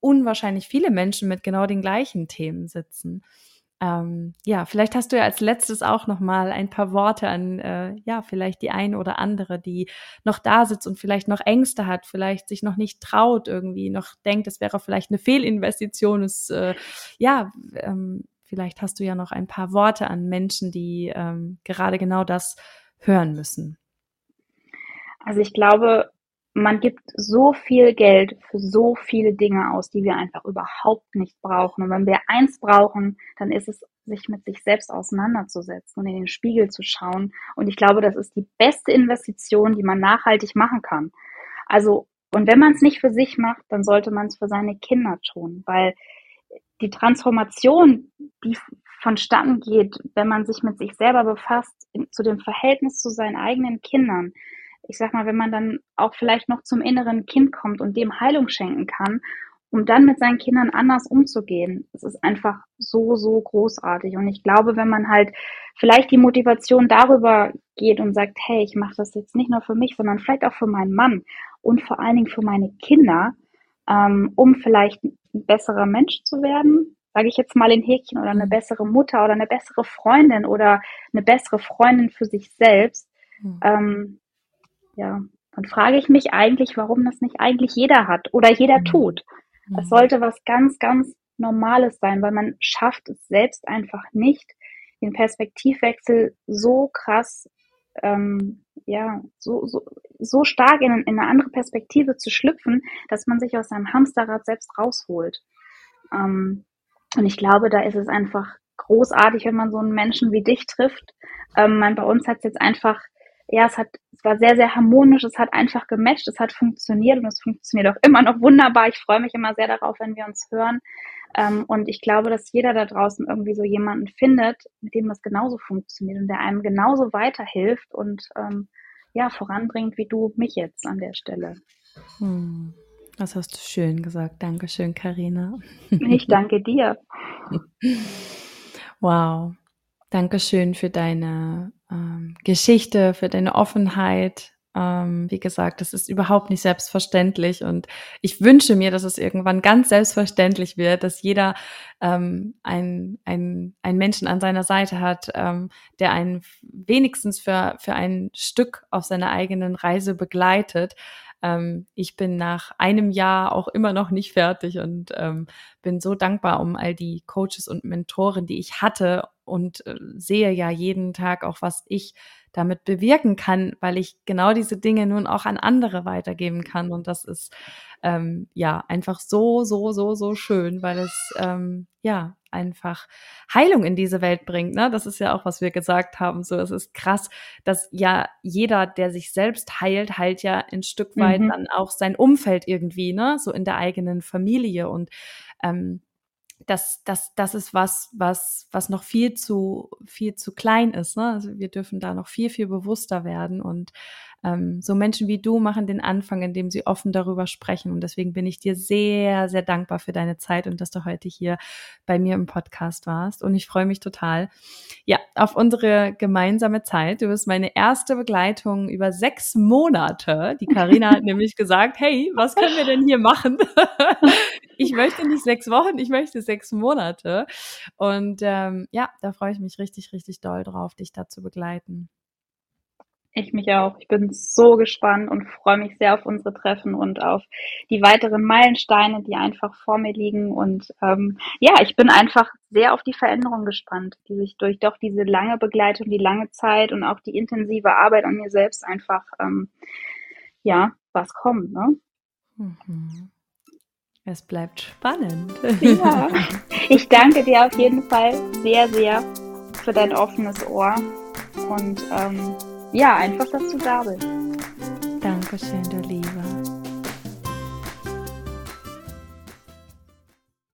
unwahrscheinlich viele Menschen mit genau den gleichen Themen sitzen. Ähm, ja, vielleicht hast du ja als letztes auch noch mal ein paar Worte an, äh, ja, vielleicht die eine oder andere, die noch da sitzt und vielleicht noch Ängste hat, vielleicht sich noch nicht traut irgendwie, noch denkt, es wäre vielleicht eine Fehlinvestition. Es, äh, ja, ähm, Vielleicht hast du ja noch ein paar Worte an Menschen, die ähm, gerade genau das hören müssen. Also ich glaube, man gibt so viel Geld für so viele Dinge aus, die wir einfach überhaupt nicht brauchen. Und wenn wir eins brauchen, dann ist es, sich mit sich selbst auseinanderzusetzen und in den Spiegel zu schauen. Und ich glaube, das ist die beste Investition, die man nachhaltig machen kann. Also, und wenn man es nicht für sich macht, dann sollte man es für seine Kinder tun, weil die Transformation, die vonstatten geht, wenn man sich mit sich selber befasst, zu dem Verhältnis zu seinen eigenen Kindern. Ich sag mal, wenn man dann auch vielleicht noch zum inneren Kind kommt und dem Heilung schenken kann, um dann mit seinen Kindern anders umzugehen. Es ist einfach so, so großartig. Und ich glaube, wenn man halt vielleicht die Motivation darüber geht und sagt, hey, ich mache das jetzt nicht nur für mich, sondern vielleicht auch für meinen Mann und vor allen Dingen für meine Kinder, ähm, um vielleicht ein besserer Mensch zu werden, sage ich jetzt mal in Häkchen, oder eine mhm. bessere Mutter oder eine bessere Freundin oder eine bessere Freundin für sich selbst. Mhm. Ähm, ja, dann frage ich mich eigentlich, warum das nicht eigentlich jeder hat oder jeder mhm. tut. Es mhm. sollte was ganz, ganz Normales sein, weil man schafft es selbst einfach nicht, den Perspektivwechsel so krass ähm, ja, so, so, so stark in, in eine andere Perspektive zu schlüpfen, dass man sich aus seinem Hamsterrad selbst rausholt. Ähm, und ich glaube, da ist es einfach großartig, wenn man so einen Menschen wie dich trifft. Ähm, man, bei uns hat es jetzt einfach, ja, es hat, war sehr, sehr harmonisch, es hat einfach gematcht, es hat funktioniert und es funktioniert auch immer noch wunderbar. Ich freue mich immer sehr darauf, wenn wir uns hören. Ähm, und ich glaube, dass jeder da draußen irgendwie so jemanden findet, mit dem das genauso funktioniert und der einem genauso weiterhilft und ähm, ja, voranbringt, wie du mich jetzt an der Stelle. Hm. Das hast du schön gesagt. Dankeschön, Karina. Ich danke dir. [laughs] Wow. Dankeschön für deine ähm, Geschichte, für deine Offenheit, ähm, wie gesagt, das ist überhaupt nicht selbstverständlich und ich wünsche mir, dass es irgendwann ganz selbstverständlich wird, dass jeder ähm, ein, ein, ein Menschen an seiner Seite hat, ähm, der einen wenigstens für, für ein Stück auf seiner eigenen Reise begleitet. Ähm, ich bin nach einem Jahr auch immer noch nicht fertig und ähm, bin so dankbar um all die Coaches und Mentoren, die ich hatte und äh, sehe ja jeden Tag auch, was ich damit bewirken kann, weil ich genau diese Dinge nun auch an andere weitergeben kann. Und das ist ähm, ja einfach so, so, so, so schön, weil es ähm, ja einfach Heilung in diese Welt bringt. Ne? Das ist ja auch, was wir gesagt haben. So, es ist krass, dass ja jeder, der sich selbst heilt, heilt ja ein Stück weit mhm. dann auch sein Umfeld irgendwie, ne? So in der eigenen Familie. Und ähm, das, das, das ist was, was, was noch viel zu, viel zu klein ist. Ne? Also wir dürfen da noch viel, viel bewusster werden. Und ähm, so Menschen wie du machen den Anfang, indem sie offen darüber sprechen. Und deswegen bin ich dir sehr, sehr dankbar für deine Zeit und dass du heute hier bei mir im Podcast warst. Und ich freue mich total, ja, auf unsere gemeinsame Zeit. Du bist meine erste Begleitung über sechs Monate. Die Karina hat [laughs] nämlich gesagt, hey, was können wir denn hier machen? [laughs] ich möchte nicht sechs Wochen, ich möchte sechs Monate. Und ähm, ja, da freue ich mich richtig, richtig doll drauf, dich da zu begleiten. Ich mich auch. Ich bin so gespannt und freue mich sehr auf unsere Treffen und auf die weiteren Meilensteine, die einfach vor mir liegen. Und ähm, ja, ich bin einfach sehr auf die Veränderung gespannt, die sich durch doch diese lange Begleitung, die lange Zeit und auch die intensive Arbeit an mir selbst einfach, ähm, ja, was kommt. Ne? Mhm. Es bleibt spannend. Ja, [laughs] ich danke dir auf jeden Fall sehr, sehr für dein offenes Ohr und ähm, ja, einfach, dass du da bist. Dankeschön, du Lieber.